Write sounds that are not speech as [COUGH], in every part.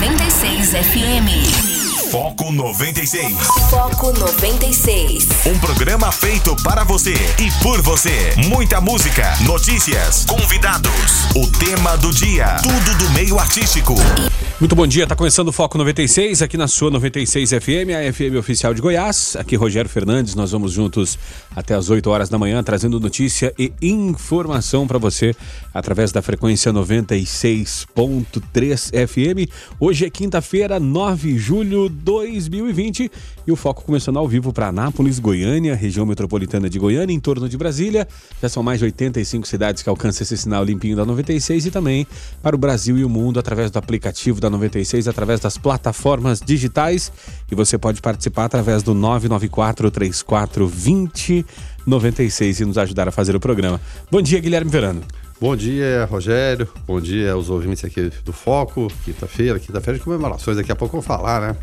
96 FM. Foco 96. Foco 96. Um programa feito para você e por você. Muita música, notícias, convidados, o tema do dia, tudo do meio artístico. Muito bom dia, tá começando o Foco 96 aqui na sua 96 FM, a FM oficial de Goiás. Aqui Rogério Fernandes, nós vamos juntos até as 8 horas da manhã trazendo notícia e informação para você através da frequência 96.3 FM. Hoje é quinta-feira, 9 de julho 2020 e o foco começando ao vivo para Anápolis, Goiânia, região metropolitana de Goiânia, em torno de Brasília. Já são mais de 85 cidades que alcançam esse sinal limpinho da 96 e também para o Brasil e o mundo através do aplicativo da 96, através das plataformas digitais. E você pode participar através do 994 34 20 96 e nos ajudar a fazer o programa. Bom dia, Guilherme Verano. Bom dia, Rogério. Bom dia aos ouvintes aqui do Foco. Quinta-feira, quinta-feira de comemorações. Daqui a pouco vamos falar, né?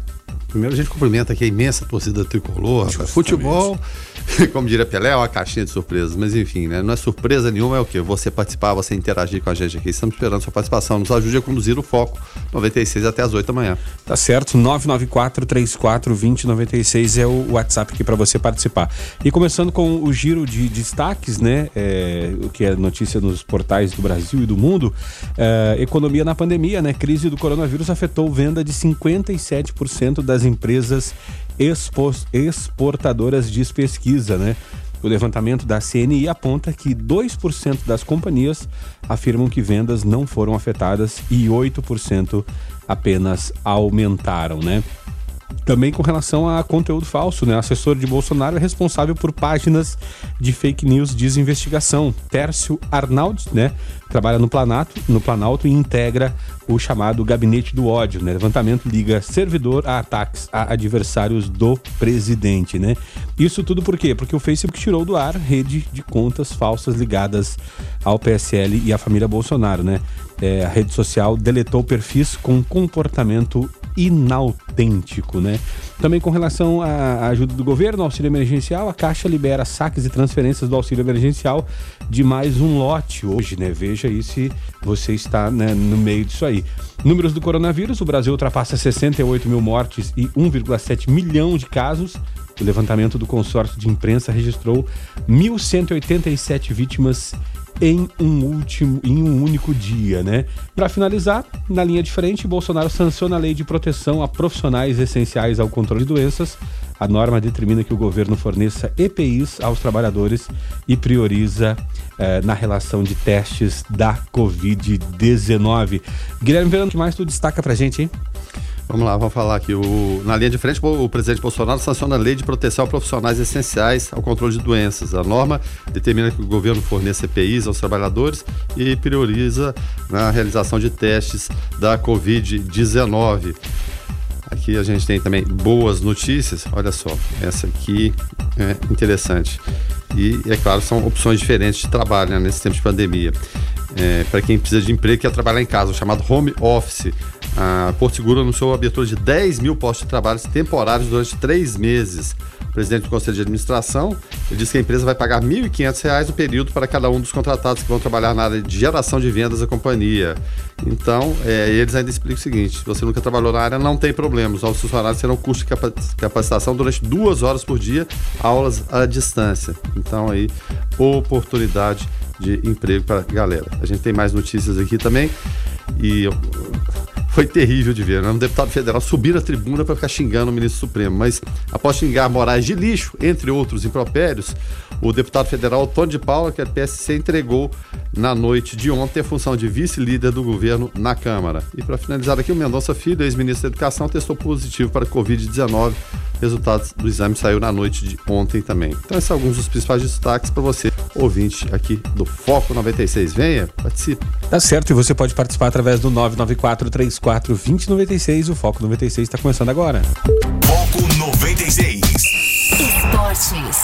Primeiro a gente cumprimenta aqui a imensa torcida tricolor. Futebol, [LAUGHS] como diria Pelé, é uma caixinha de surpresas. Mas enfim, né? Não é surpresa nenhuma, é o quê? Você participar, você interagir com a gente aqui. Estamos esperando sua participação. Nos ajude a conduzir o Foco 96 até as 8 da manhã. Tá certo. 994 34 2096 é o WhatsApp aqui para você participar. E começando com o giro de destaques, né? É, o que é notícia nos portais do Brasil e do mundo. É, economia na pandemia, né? Crise do coronavírus afetou venda de 57% das empresas exportadoras de pesquisa, né? O levantamento da CNI aponta que 2% das companhias afirmam que vendas não foram afetadas e 8% apenas aumentaram, né? Também com relação a conteúdo falso, né? Assessor de Bolsonaro é responsável por páginas de fake news, diz investigação. Tércio Arnaldi, né? Trabalha no Planalto, no Planalto e integra o chamado Gabinete do Ódio, né? Levantamento liga servidor a ataques a adversários do presidente, né? Isso tudo por quê? Porque o Facebook tirou do ar rede de contas falsas ligadas ao PSL e à família Bolsonaro, né? É, a rede social deletou perfis com comportamento inautêntico, né? Também com relação à ajuda do governo, auxílio emergencial, a Caixa libera saques e transferências do auxílio emergencial de mais um lote hoje, né? Veja aí se você está né, no meio disso aí. Números do coronavírus, o Brasil ultrapassa 68 mil mortes e 1,7 milhão de casos. O levantamento do consórcio de imprensa registrou 1.187 vítimas em um último, em um único dia, né? Para finalizar, na linha de frente, Bolsonaro sanciona a lei de proteção a profissionais essenciais ao controle de doenças. A norma determina que o governo forneça EPIs aos trabalhadores e prioriza eh, na relação de testes da Covid-19. Guilherme Verano, o que mais tu destaca pra gente, hein? Vamos lá, vamos falar aqui. O, na linha de frente, o presidente Bolsonaro sanciona a lei de proteção a profissionais essenciais ao controle de doenças. A norma determina que o governo forneça EPIs aos trabalhadores e prioriza na realização de testes da Covid-19. Aqui a gente tem também boas notícias. Olha só, essa aqui é interessante. E, é claro, são opções diferentes de trabalho né, nesse tempo de pandemia. É, para quem precisa de emprego quer trabalhar em casa, o chamado home office. A Porto Seguro anunciou a abertura de 10 mil postos de trabalho temporários durante três meses. O presidente do Conselho de Administração disse que a empresa vai pagar R$ 1.500 no período para cada um dos contratados que vão trabalhar na área de geração de vendas da companhia. Então, é, eles ainda explicam o seguinte: se você nunca trabalhou na área, não tem problema. Os novos funcionários terão custo de capacitação durante duas horas por dia, aulas à distância. Então, aí, oportunidade de emprego para a galera. A gente tem mais notícias aqui também. E foi terrível de ver. Né? Um deputado federal subir na tribuna para ficar xingando o ministro Supremo. Mas após xingar Moraes de lixo, entre outros impropérios, o deputado federal Tony de Paula, que é PSC, entregou na noite de ontem a função de vice-líder do governo na Câmara. E para finalizar aqui, o Mendonça Filho, ex-ministro da Educação, testou positivo para Covid-19. Resultados do exame saiu na noite de ontem também. Então, esses são alguns dos principais destaques para você, ouvinte aqui do Foco 96. Venha, participe. Tá certo, e você pode participar através do 994 34 2096. O Foco 96 está começando agora. Foco 96. Esportes.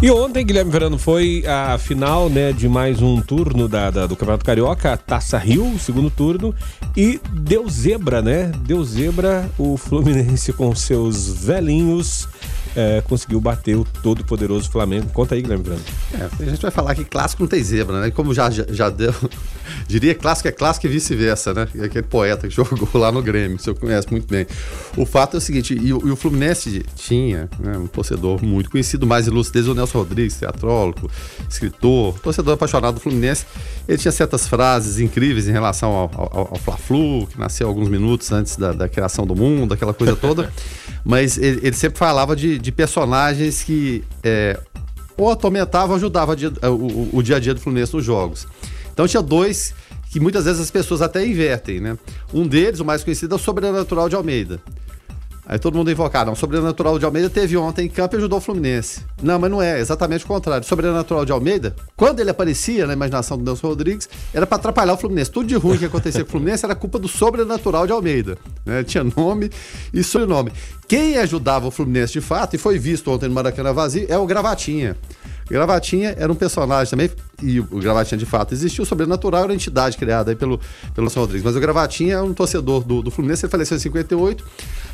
E ontem, Guilherme Verano, foi a final né, de mais um turno da, da, do Campeonato Carioca, Taça Rio, segundo turno, e deu zebra, né? Deu zebra o Fluminense [LAUGHS] com seus velhinhos. É, conseguiu bater o todo poderoso Flamengo. Conta aí, Guilherme Verano. É, a gente vai falar que clássico não tem zebra, né? Como já, já, já deu [LAUGHS] Diria clássico é clássico e vice-versa, né? É aquele poeta que [LAUGHS] jogou lá no Grêmio, você conhece muito bem. O fato é o seguinte, e, e o Fluminense tinha né, um torcedor muito conhecido, mais ilustre desde o Nelson Rodrigues, teatrólogo, escritor, torcedor apaixonado do Fluminense. Ele tinha certas frases incríveis em relação ao, ao, ao Fla-Flu, que nasceu alguns minutos antes da, da, criação do mundo, aquela coisa toda. [LAUGHS] Mas ele, ele sempre falava de, de personagens que é, ou atormentava ou ajudava o, o, o dia a dia do Fluminense nos jogos. Então tinha dois que muitas vezes as pessoas até invertem, né? Um deles, o mais conhecido, é o Sobrenatural de Almeida. Aí todo mundo invocar, não, Sobrenatural de Almeida teve ontem em campo e ajudou o Fluminense. Não, mas não é, exatamente o contrário. Sobrenatural de Almeida, quando ele aparecia na imaginação do Nelson Rodrigues, era para atrapalhar o Fluminense. Tudo de ruim que acontecia com o Fluminense era culpa do Sobrenatural de Almeida. Né? Tinha nome e sobrenome. Quem ajudava o Fluminense de fato, e foi visto ontem no Maracanã vazio, é o Gravatinha. Gravatinha era um personagem também, e o Gravatinha de fato existiu, o Sobrenatural era uma entidade criada aí pelo, pelo São Rodrigues. Mas o Gravatinha é um torcedor do, do Fluminense, ele faleceu em 58.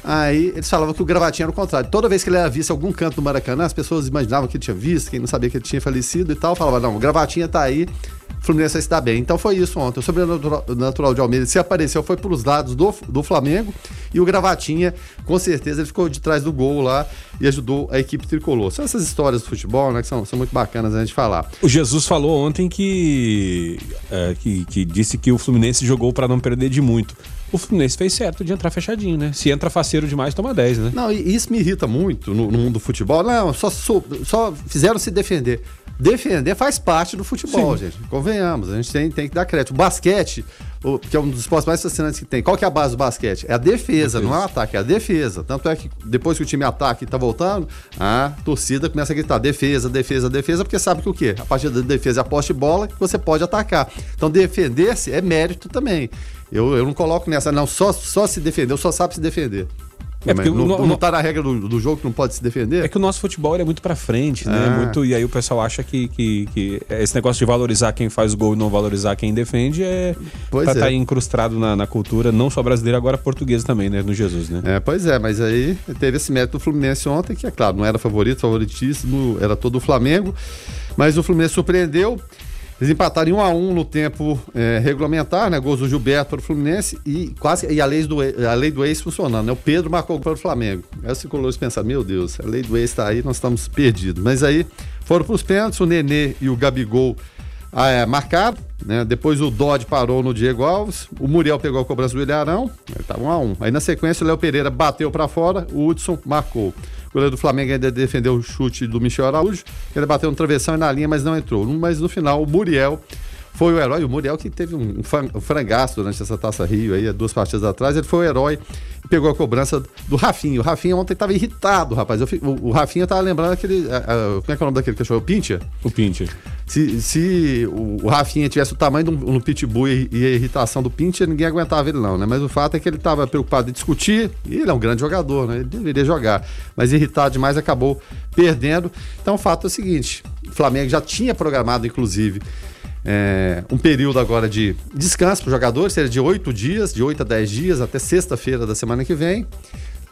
Aí eles falavam que o Gravatinha era o contrário. Toda vez que ele era visto em algum canto do Maracanã, as pessoas imaginavam que ele tinha visto, quem não sabia que ele tinha falecido e tal, falava, não, o Gravatinha tá aí, Fluminense vai se dar bem. Então foi isso ontem. O Sobrenatural de Almeida se apareceu, foi para os lados do, do Flamengo e o Gravatinha, com certeza, ele ficou de trás do gol lá e ajudou a equipe tricolor. São essas histórias do futebol, né, que são, são muito bacanas a gente falar. O Jesus falou ontem que, é, que, que disse que o Fluminense jogou para não perder de muito o Fluminense fez certo de entrar fechadinho, né? Se entra faceiro demais, toma 10, né? Não, e isso me irrita muito no, no mundo do futebol. Não, só, só, só fizeram se defender defender faz parte do futebol, Sim. gente. Convenhamos, a gente tem, tem que dar crédito. O basquete, o, que é um dos esportes mais fascinantes que tem. Qual que é a base do basquete? É a defesa, defesa. não é o ataque, é a defesa. Tanto é que depois que o time ataca e tá voltando, a torcida começa a gritar defesa, defesa, defesa, porque sabe que o quê? A partir da defesa é a poste de bola que você pode atacar. Então defender-se é mérito também. Eu, eu não coloco nessa, não, só, só se defender, eu só sabe se defender. É porque não, no, não tá na regra do, do, jogo que não pode se defender? É que o nosso futebol é muito para frente, né? É. Muito, e aí o pessoal acha que, que, que, esse negócio de valorizar quem faz gol e não valorizar quem defende é pois pra estar tá é. incrustado na, na, cultura, não só brasileira, agora portuguesa também, né? No Jesus, né? É, pois é, mas aí teve esse mérito do Fluminense ontem, que é claro, não era favorito, favoritíssimo, era todo o Flamengo, mas o Fluminense surpreendeu. Eles empataram em 1 a 1 no tempo é, regulamentar, né? Gols do Gilberto para o Fluminense e quase e a lei do a lei do ex funcionando, né? O Pedro marcou para o Flamengo. Aí os colores pensaram, meu Deus, a lei do ex está aí, nós estamos perdidos. Mas aí foram para os pênaltis, o Nenê e o Gabigol é, marcaram, né? Depois o Dodge parou no Diego Alves, o Muriel pegou a cobrança do Ilharão, estava 1 a 1. Aí na sequência o Léo Pereira bateu para fora, o Hudson marcou. O goleiro do Flamengo ainda defendeu o chute do Michel Araújo, ele bateu no travessão e na linha, mas não entrou. Mas no final, o Muriel foi o herói. O Muriel que teve um, frangaço durante essa Taça Rio aí, duas partidas atrás, ele foi o herói e pegou a cobrança do Rafinha. O Rafinha ontem estava irritado, rapaz. Eu, o, o Rafinha tava lembrando aquele. A, a, como é que é o nome daquele cachorro? O Pincher? O Pincher. Se, se o, o Rafinha tivesse o tamanho do um, pitbull e, e, a irritação do Pincher, ninguém aguentava ele não, né? Mas o fato é que ele estava preocupado em discutir, e ele é um grande jogador, né? Ele deveria jogar. Mas irritado demais acabou perdendo. Então o fato é o seguinte: o Flamengo já tinha programado, inclusive, é, um período agora de descanso para os jogadores, seria de oito dias, de oito a dez dias, até sexta-feira da semana que vem.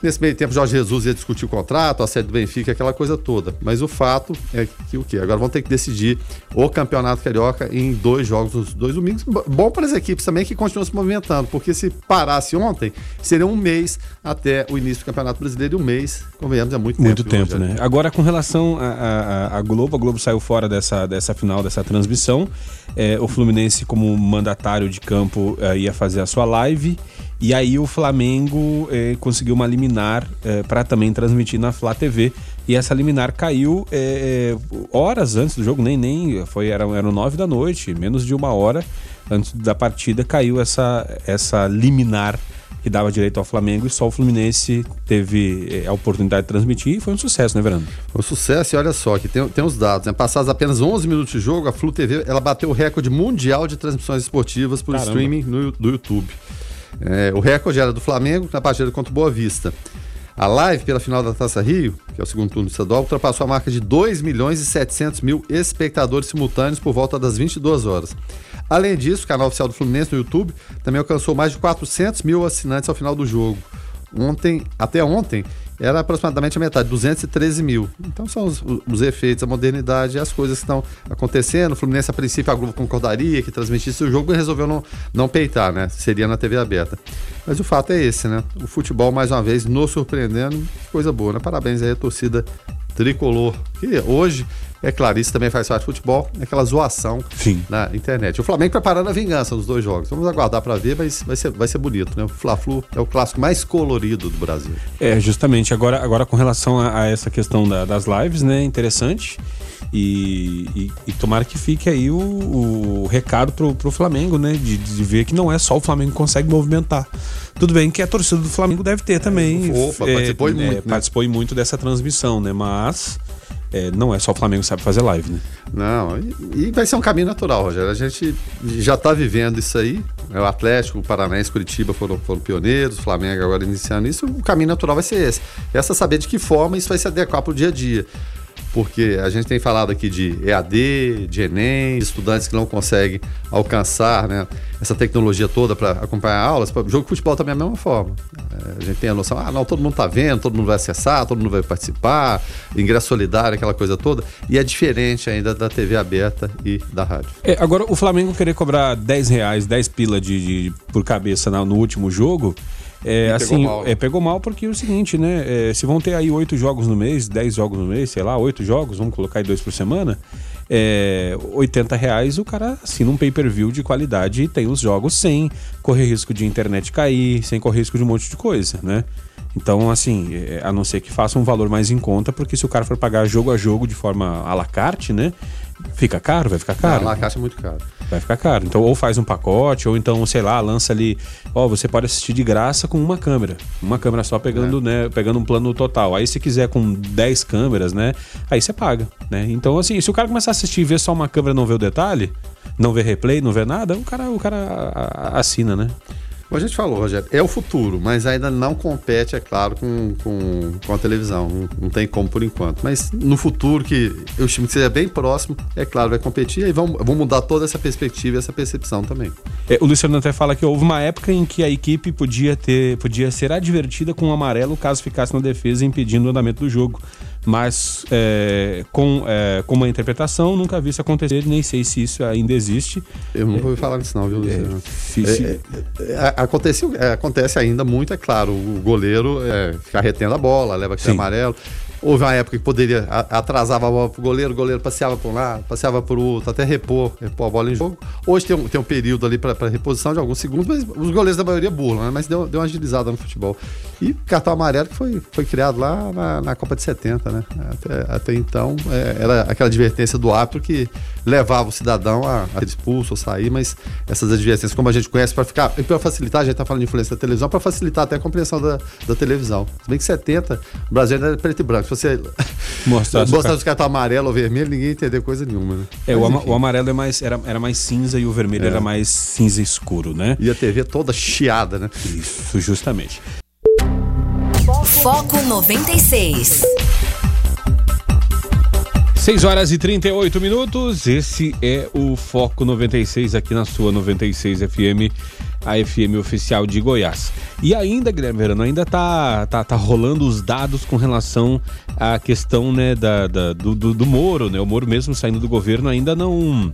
Nesse meio tempo, Jorge Jesus ia discutir o contrato, a sede do Benfica, aquela coisa toda. Mas o fato é que o quê? Agora vão ter que decidir o Campeonato Carioca em dois jogos nos dois domingos. Bom para as equipes também que continuam se movimentando, porque se parasse ontem, seria um mês até o início do Campeonato Brasileiro e um mês, convenhamos, é muito, muito tempo. Muito tempo, né? Agora, com relação à Globo, a Globo saiu fora dessa, dessa final, dessa transmissão. É, o Fluminense, como mandatário de campo, é, ia fazer a sua live. E aí o Flamengo eh, conseguiu uma liminar eh, para também transmitir na Flá TV. E essa liminar caiu eh, horas antes do jogo, nem nem foi eram nove da noite, menos de uma hora antes da partida caiu essa essa liminar que dava direito ao Flamengo e só o Fluminense teve a oportunidade de transmitir e foi um sucesso, né, Verano? Foi um sucesso e olha só, que tem, tem os dados, né? Passados apenas 11 minutos de jogo, a Flu TV ela bateu o recorde mundial de transmissões esportivas por Caramba. streaming no, do YouTube. É, o recorde era do Flamengo na partida contra o Boa Vista. A live pela final da Taça Rio, que é o segundo turno estadual, ultrapassou a marca de 2 milhões e 700 mil espectadores simultâneos por volta das 22 horas. Além disso, o canal oficial do Fluminense no YouTube também alcançou mais de 400 mil assinantes ao final do jogo. Ontem, até ontem, era aproximadamente a metade, 213 mil. Então são os, os efeitos, a modernidade, as coisas que estão acontecendo. O Fluminense, a princípio, a Globo concordaria que transmitisse o jogo e resolveu não, não peitar, né? Seria na TV aberta. Mas o fato é esse, né? O futebol, mais uma vez, nos surpreendendo. Que coisa boa, né? Parabéns aí à torcida tricolor. Que hoje, é claro, isso também faz parte do futebol, é aquela zoação Sim. na internet. O Flamengo preparando a vingança nos dois jogos. Vamos aguardar para ver, mas vai ser, vai ser bonito, né? O Fla-Flu é o clássico mais colorido do Brasil. É, justamente. Agora, agora com relação a, a essa questão da- das lives, né? Interessante. E, e, e tomara que fique aí o, o recado pro, pro Flamengo, né? De, de ver que não é só o Flamengo que consegue movimentar. Tudo bem que a torcida do Flamengo deve ter também. Opa, participou e muito, né? Participou muito dessa transmissão, né? Mas é, não é só o Flamengo que sabe fazer live, né? Não, e, e vai ser um caminho natural, Rogério. A gente já está vivendo isso aí. O Atlético, o Paranaense, Curitiba foram, foram pioneiros, o Flamengo agora iniciando isso. O caminho natural vai ser esse. Essa saber de que forma isso vai se adequar para o dia a dia. Porque a gente tem falado aqui de EAD, de Enem, estudantes que não conseguem alcançar né, essa tecnologia toda para acompanhar aulas. O jogo de futebol também é a mesma forma. É, a gente tem a noção, ah, não, todo mundo está vendo, todo mundo vai acessar, todo mundo vai participar, ingresso solidário, aquela coisa toda. E é diferente ainda da TV aberta e da rádio. É, agora, o Flamengo querer cobrar 10 reais, 10 pila de, de- por cabeça na- no último jogo. É, pegou assim, mal. é, pegou mal porque é o seguinte, né? é, se vão ter aí oito jogos no mês, 10 jogos no mês, sei lá, oito jogos, vamos colocar aí dois por semana. É, 80 reais o cara assina um pay-per-view de qualidade e tem os jogos sem correr risco de internet cair, sem correr risco de um monte de coisa, né? Então, assim, é, a não ser que faça um valor mais em conta, porque se o cara for pagar jogo a jogo de forma à la carte, né? Fica caro, vai ficar caro. Lá a caixa é muito caro. Vai ficar caro. Então, ou faz um pacote, ou então, sei lá, lança ali. Ó, você pode assistir de graça com uma câmera. Uma câmera só pegando, né? Pegando um plano total. Aí, se quiser com 10 câmeras, né? Aí você paga, né? Então, assim, se o cara começar a assistir e ver só uma câmera e não ver o detalhe, não ver replay, não ver nada, o cara, o cara assina, né? Como a gente falou, Rogério, é o futuro, mas ainda não compete, é claro, com, com, com a televisão. Não, não tem como por enquanto. Mas no futuro, que o time que seja bem próximo, é claro, vai competir e vão, vão mudar toda essa perspectiva e essa percepção também. É, o Luciano até fala que houve uma época em que a equipe podia ter, podia ser advertida com um amarelo caso ficasse na defesa impedindo o andamento do jogo. Mas é, com, é, com uma interpretação, nunca vi isso acontecer, nem sei se isso ainda existe. Eu nunca ouvi falar nisso não, viu, Luciano? É, é, é, acontece, é, acontece ainda muito, é claro. O goleiro é, fica retendo a bola, leva aquele Sim. amarelo. Houve uma época que poderia, atrasava a bola pro goleiro, o goleiro passeava por um lado, passeava por outro, até repor, repor a bola em jogo. Hoje tem um, tem um período ali para reposição de alguns segundos, mas os goleiros da maioria burlam, né? Mas deu, deu uma agilizada no futebol. E cartão amarelo que foi, foi criado lá na, na Copa de 70, né? Até, até então, é, era aquela advertência do árbitro que levava o cidadão a, a ser expulso ou sair, mas essas advertências, como a gente conhece, para ficar. E para facilitar, a gente tá falando de influência da televisão, para facilitar até a compreensão da, da televisão. Se bem que 70, o Brasil ainda era preto e branco. Se você Mostrasse o mostrasse o cartão amarelo ou vermelho, ninguém ia entender coisa nenhuma, né? É, o, Mas, ama- enfim. o amarelo é mais, era, era mais cinza e o vermelho era mais cinza escuro, né? E a TV toda chiada, né? Isso, justamente. Foco 96. 6 horas e 38 minutos. Esse é o Foco 96 aqui na sua 96 FM, a FM oficial de Goiás. E ainda, Guilherme Verano, ainda tá, tá, tá rolando os dados com relação à questão né, da, da- do, do, do Moro, né? O Moro mesmo saindo do governo ainda não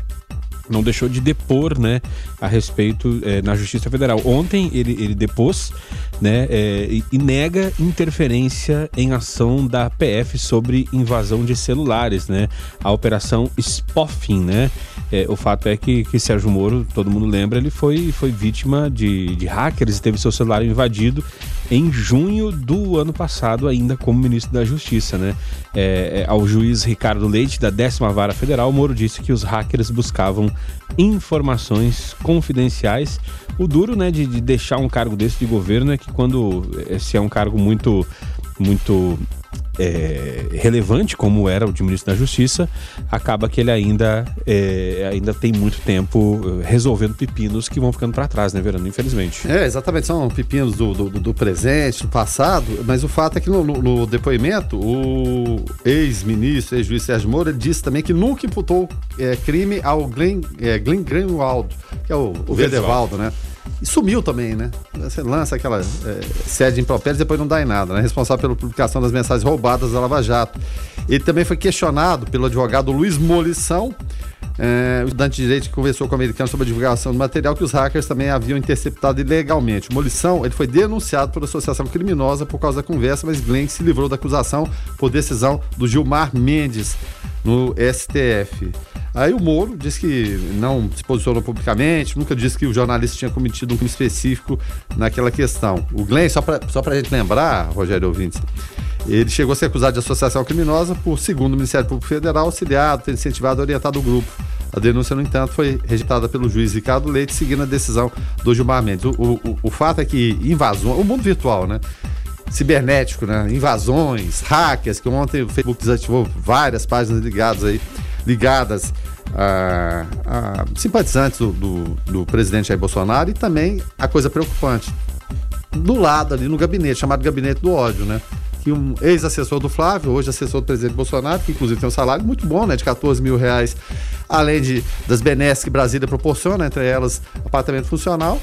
não deixou de depor, né, a respeito eh, na Justiça Federal. Ontem ele, ele depôs, né, eh, e, nega interferência em ação da PF sobre invasão de celulares, né, a operação Spoffing, né. Eh, o fato é que, que Sérgio Moro, todo mundo lembra, ele foi, foi vítima de, de hackers teve seu celular invadido em junho do ano passado, ainda como ministro da Justiça, né. Eh, eh, ao juiz Ricardo Leite, da décima vara federal, Moro disse que os hackers buscavam informações confidenciais. O duro, né, de, de deixar um cargo desse de governo é que quando eh, se é um cargo muito, muito é, relevante, como era o de ministro da Justiça, acaba que ele ainda, é, ainda tem muito tempo eh, resolvendo pepinos que vão ficando para trás, né, Verano? Infelizmente. É, exatamente, são pepinos do, do, do presente, do passado, mas o fato é que no, no- depoimento, o ex-ministro, ex-juiz Sérgio ele disse também que nunca imputou é, crime ao Glenn, é, Glenn Greenwald, que é o, o Verdevaldo. Verdevaldo, né? E sumiu também, né? Você lança aquela é, sede impropérios e depois não dá em nada, né? Responsável pela publicação das mensagens roubadas da Lava Jato. Ele também foi questionado pelo advogado Luiz Molição, é, o estudante de direito que conversou com o americano sobre a divulgação do material que os hackers também haviam interceptado ilegalmente. Molição ele foi denunciado por associação criminosa por causa da conversa, mas Glenn se livrou da acusação por decisão do Gilmar Mendes no STF. Aí o Moro disse que não se posicionou publicamente, nunca disse que o jornalista tinha cometido um crime específico naquela questão. O Glenn, só para só a gente lembrar, Rogério Ouvintes, ele chegou a ser acusado de associação criminosa por, segundo o Ministério Público Federal, auxiliado, ter incentivado e orientado o grupo. A denúncia, no entanto, foi rejeitada pelo juiz Ricardo Leite, seguindo a decisão do Gilmar Mendes. O, o, o fato é que invasões, o mundo virtual, né? Cibernético, né? Invasões, hackers, que ontem o Facebook desativou várias páginas ligadas aí ligadas a, a simpatizantes do, do, do, presidente Jair Bolsonaro e também a coisa preocupante. Do lado ali no gabinete, chamado Gabinete do Ódio, né? Que um ex-assessor do Flávio, hoje assessor do presidente Bolsonaro, que inclusive tem um salário muito bom, né? De 14 mil reais, além de, das benesses que Brasília proporciona, entre elas apartamento funcional,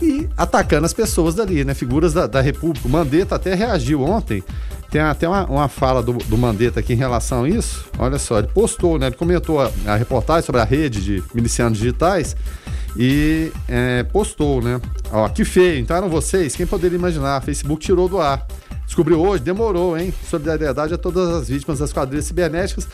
e atacando as pessoas dali, né? Figuras da, da República. O Mandetta até reagiu ontem tem até uma, uma fala do, do Mandetta aqui em relação a isso. Olha só, ele postou, né? Ele comentou a, a reportagem sobre a rede de milicianos digitais e é, postou, né? Ó, que feio, então eram vocês, quem poderia imaginar? Facebook tirou do ar. Descobriu hoje, demorou, hein? Solidariedade a todas as vítimas das quadrilhas cibernéticas,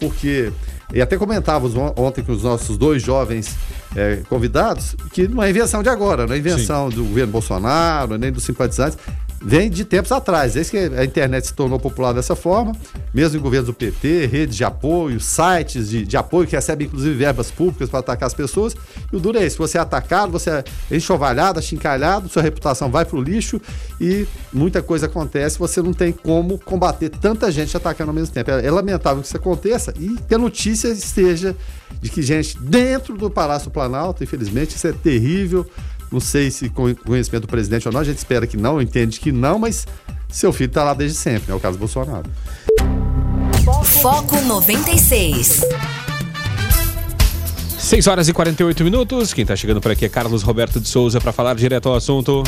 porque. E até comentávamos ontem com os nossos dois jovens é, convidados que não é invenção de agora, não é invenção Sim. do governo Bolsonaro, nem dos simpatizantes vem de tempos atrás. Desde que a internet se tornou popular dessa forma, mesmo em governos do PT, redes de apoio, sites de, de apoio que recebem inclusive verbas públicas para atacar as pessoas. E o duro é isso: você é atacado, você é enxovalhado, achincalhado, sua reputação vai para o lixo e muita coisa acontece. Você não tem como combater tanta gente atacando ao mesmo tempo. É, é lamentável que isso aconteça e que a notícia esteja de que gente dentro do Palácio Planalto, infelizmente, isso é terrível. Não sei se com conhecimento do presidente ou não, a gente espera que não, entende que não, mas seu filho está lá desde sempre, é né? o caso do Bolsonaro. Foco 96. 6 horas e 48 minutos. Quem está chegando por aqui é Carlos Roberto de Souza para falar direto ao assunto.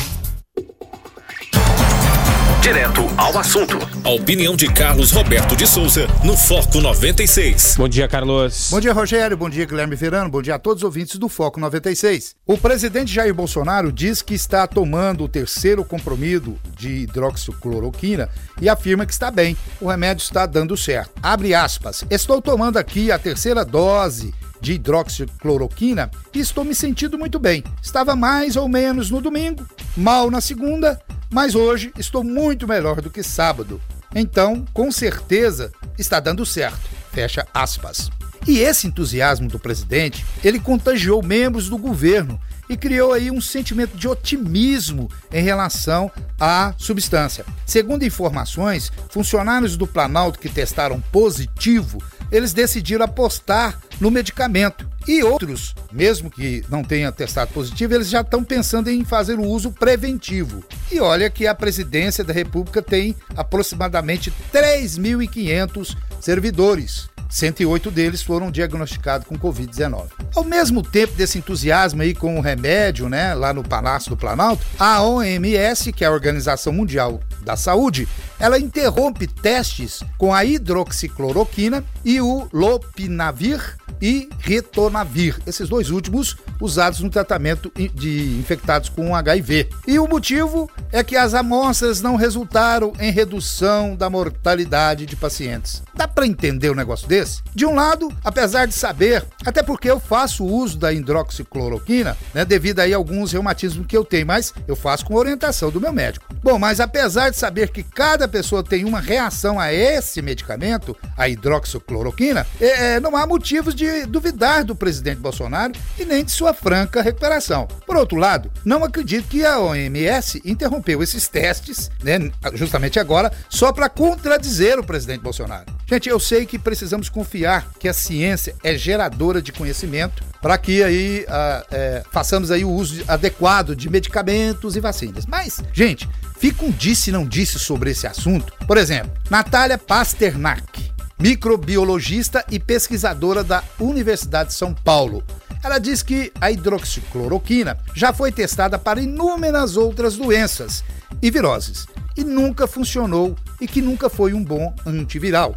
Direto ao assunto. A opinião de Carlos Roberto de Souza no Foco 96. Bom dia, Carlos. Bom dia, Rogério. Bom dia, Guilherme Verano. Bom dia a todos os ouvintes do Foco 96. O presidente Jair Bolsonaro diz que está tomando o terceiro comprimido de hidroxicloroquina e afirma que está bem. O remédio está dando certo. Abre aspas. Estou tomando aqui a terceira dose de hidroxicloroquina e estou me sentindo muito bem. Estava mais ou menos no domingo, mal na segunda mas hoje estou muito melhor do que sábado. Então, com certeza, está dando certo. Fecha aspas. E esse entusiasmo do presidente, ele contagiou membros do governo e criou aí um sentimento de otimismo em relação à substância. Segundo informações, funcionários do Planalto que testaram positivo eles decidiram apostar no medicamento. E outros, mesmo que não tenham testado positivo, eles já estão pensando em fazer o uso preventivo. E olha que a presidência da República tem aproximadamente 3.500 servidores. 108 deles foram diagnosticados com Covid-19. Ao mesmo tempo desse entusiasmo aí com o remédio, né, lá no Palácio do Planalto, a OMS, que é a Organização Mundial da Saúde, ela interrompe testes com a hidroxicloroquina e o lopinavir e retonavir, esses dois últimos usados no tratamento de infectados com HIV. E o motivo é que as amostras não resultaram em redução da mortalidade de pacientes. Dá para entender um negócio desse? De um lado, apesar de saber, até porque eu faço uso da hidroxicloroquina, né, devido aí a alguns reumatismos que eu tenho, mas eu faço com orientação do meu médico. Bom, mas apesar de saber que cada pessoa tem uma reação a esse medicamento, a hidroxicloroquina, é, é, não há motivos de duvidar do presidente Bolsonaro e nem de sua franca recuperação. Por outro lado, não acredito que a OMS interrompeu esses testes, né, justamente agora, só para contradizer o presidente Bolsonaro. Gente, eu sei que precisamos confiar que a ciência é geradora de conhecimento para que aí uh, é, façamos aí o uso adequado de medicamentos e vacinas. Mas, gente, fica um disse não disse sobre esse assunto. Por exemplo, Natália Pasternak, microbiologista e pesquisadora da Universidade de São Paulo. Ela diz que a hidroxicloroquina já foi testada para inúmeras outras doenças e viroses e nunca funcionou e que nunca foi um bom antiviral.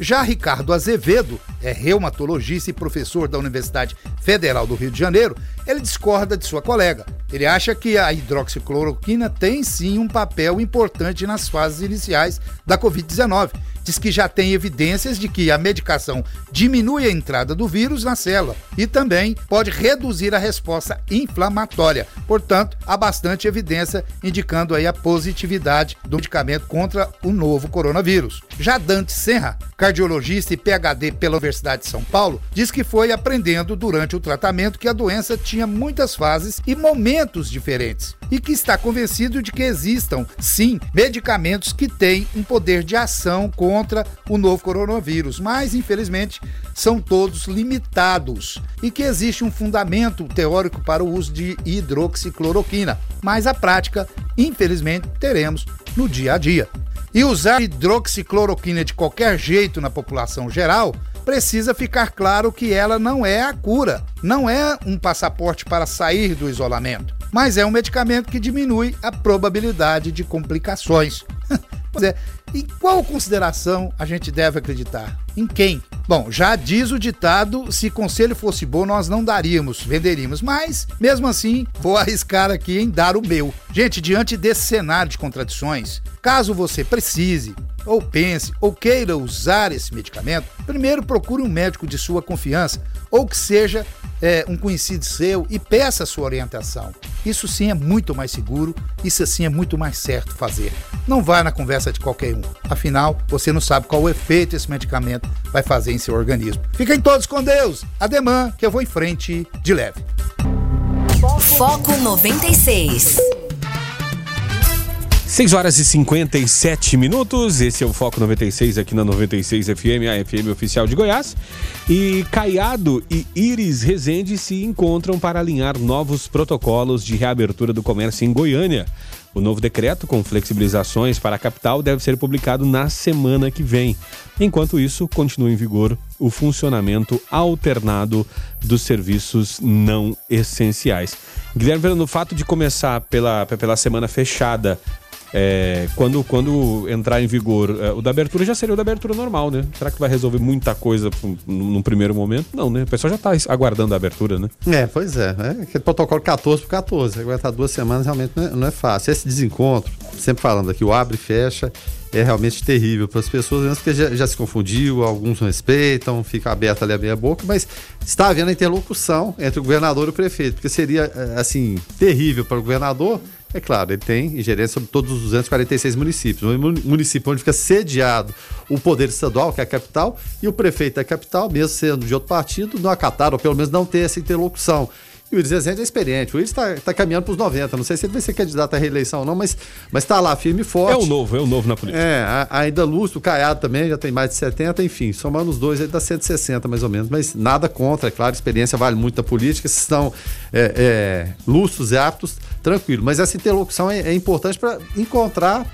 Já Ricardo Azevedo é reumatologista e professor da Universidade Federal do Rio de Janeiro. Ele discorda de sua colega. Ele acha que a hidroxicloroquina tem sim um papel importante nas fases iniciais da Covid-19 diz que já tem evidências de que a medicação diminui a entrada do vírus na célula e também pode reduzir a resposta inflamatória. Portanto, há bastante evidência indicando aí a positividade do medicamento contra o novo coronavírus. Já Dante Serra, cardiologista e PhD pela Universidade de São Paulo, diz que foi aprendendo durante o tratamento que a doença tinha muitas fases e momentos diferentes e que está convencido de que existam, sim, medicamentos que têm um poder de ação contra o novo coronavírus, mas infelizmente são todos limitados e que existe um fundamento teórico para o uso de hidroxicloroquina, mas a prática, infelizmente, teremos no dia a dia. E usar hidroxicloroquina de qualquer jeito na população geral precisa ficar claro que ela não é a cura, não é um passaporte para sair do isolamento, mas é um medicamento que diminui a probabilidade de complicações. [LAUGHS] pois é, em qual consideração a gente deve acreditar? Em quem? Bom, já diz o ditado: se conselho fosse bom, nós não daríamos, venderíamos. Mas, mesmo assim, vou arriscar aqui em dar o meu. Gente, diante desse cenário de contradições, caso você precise, ou pense ou queira usar esse medicamento, primeiro procure um médico de sua confiança ou que seja é, um conhecido seu e peça a sua orientação. Isso sim é muito mais seguro, isso sim é muito mais certo fazer. Não vá na conversa de qualquer um. Afinal, você não sabe qual o efeito esse medicamento vai fazer em seu organismo. Fiquem todos com Deus. Ademã, que eu vou em frente de leve. Foco 96. 6 horas e 57 minutos. Esse é o Foco 96 aqui na 96 FM, a FM oficial de Goiás. E Caiado e Iris Rezende se encontram para alinhar novos protocolos de reabertura do comércio em Goiânia. O novo decreto com flexibilizações para a capital deve ser publicado na semana que vem. Enquanto isso, continua em vigor o funcionamento alternado dos serviços não essenciais. Guilherme, no fato de começar pela, pela semana fechada é, quando, quando entrar em vigor é, o da abertura, já seria o da abertura normal, né? Será que vai resolver muita coisa num primeiro momento? Não, né? O pessoal já está aguardando a abertura, né? É, pois é. é aquele protocolo 14 por 14. Aguentar duas semanas realmente não é, não é fácil. Esse desencontro, sempre falando aqui, o abre e fecha, é realmente terrível para as pessoas, porque já, já, se confundiu, alguns não respeitam, fica aberta ali a meia boca, mas está havendo a interlocução entre o governador e o prefeito, porque seria, é, assim, terrível para o governador é claro, ele tem ingerência sobre todos os 246 municípios. Um município onde fica sediado o poder estadual, que é a capital, e o prefeito da capital, mesmo sendo de outro partido, não acataram, ou pelo menos não ter essa interlocução. E o Iris Rezende é experiente. O Iris está tá caminhando para os 90. Não sei se ele vai ser candidato à reeleição ou não, mas está lá firme e forte. É o novo, é o novo na política. É, ainda Lúcio, o Caiado também já tem mais de 70, enfim, somando os dois, ele dá 160 mais ou menos. Mas nada contra, é claro, experiência vale muito na política. Se estão é, é, lustros e aptos, tranquilo. Mas essa interlocução é, é importante para encontrar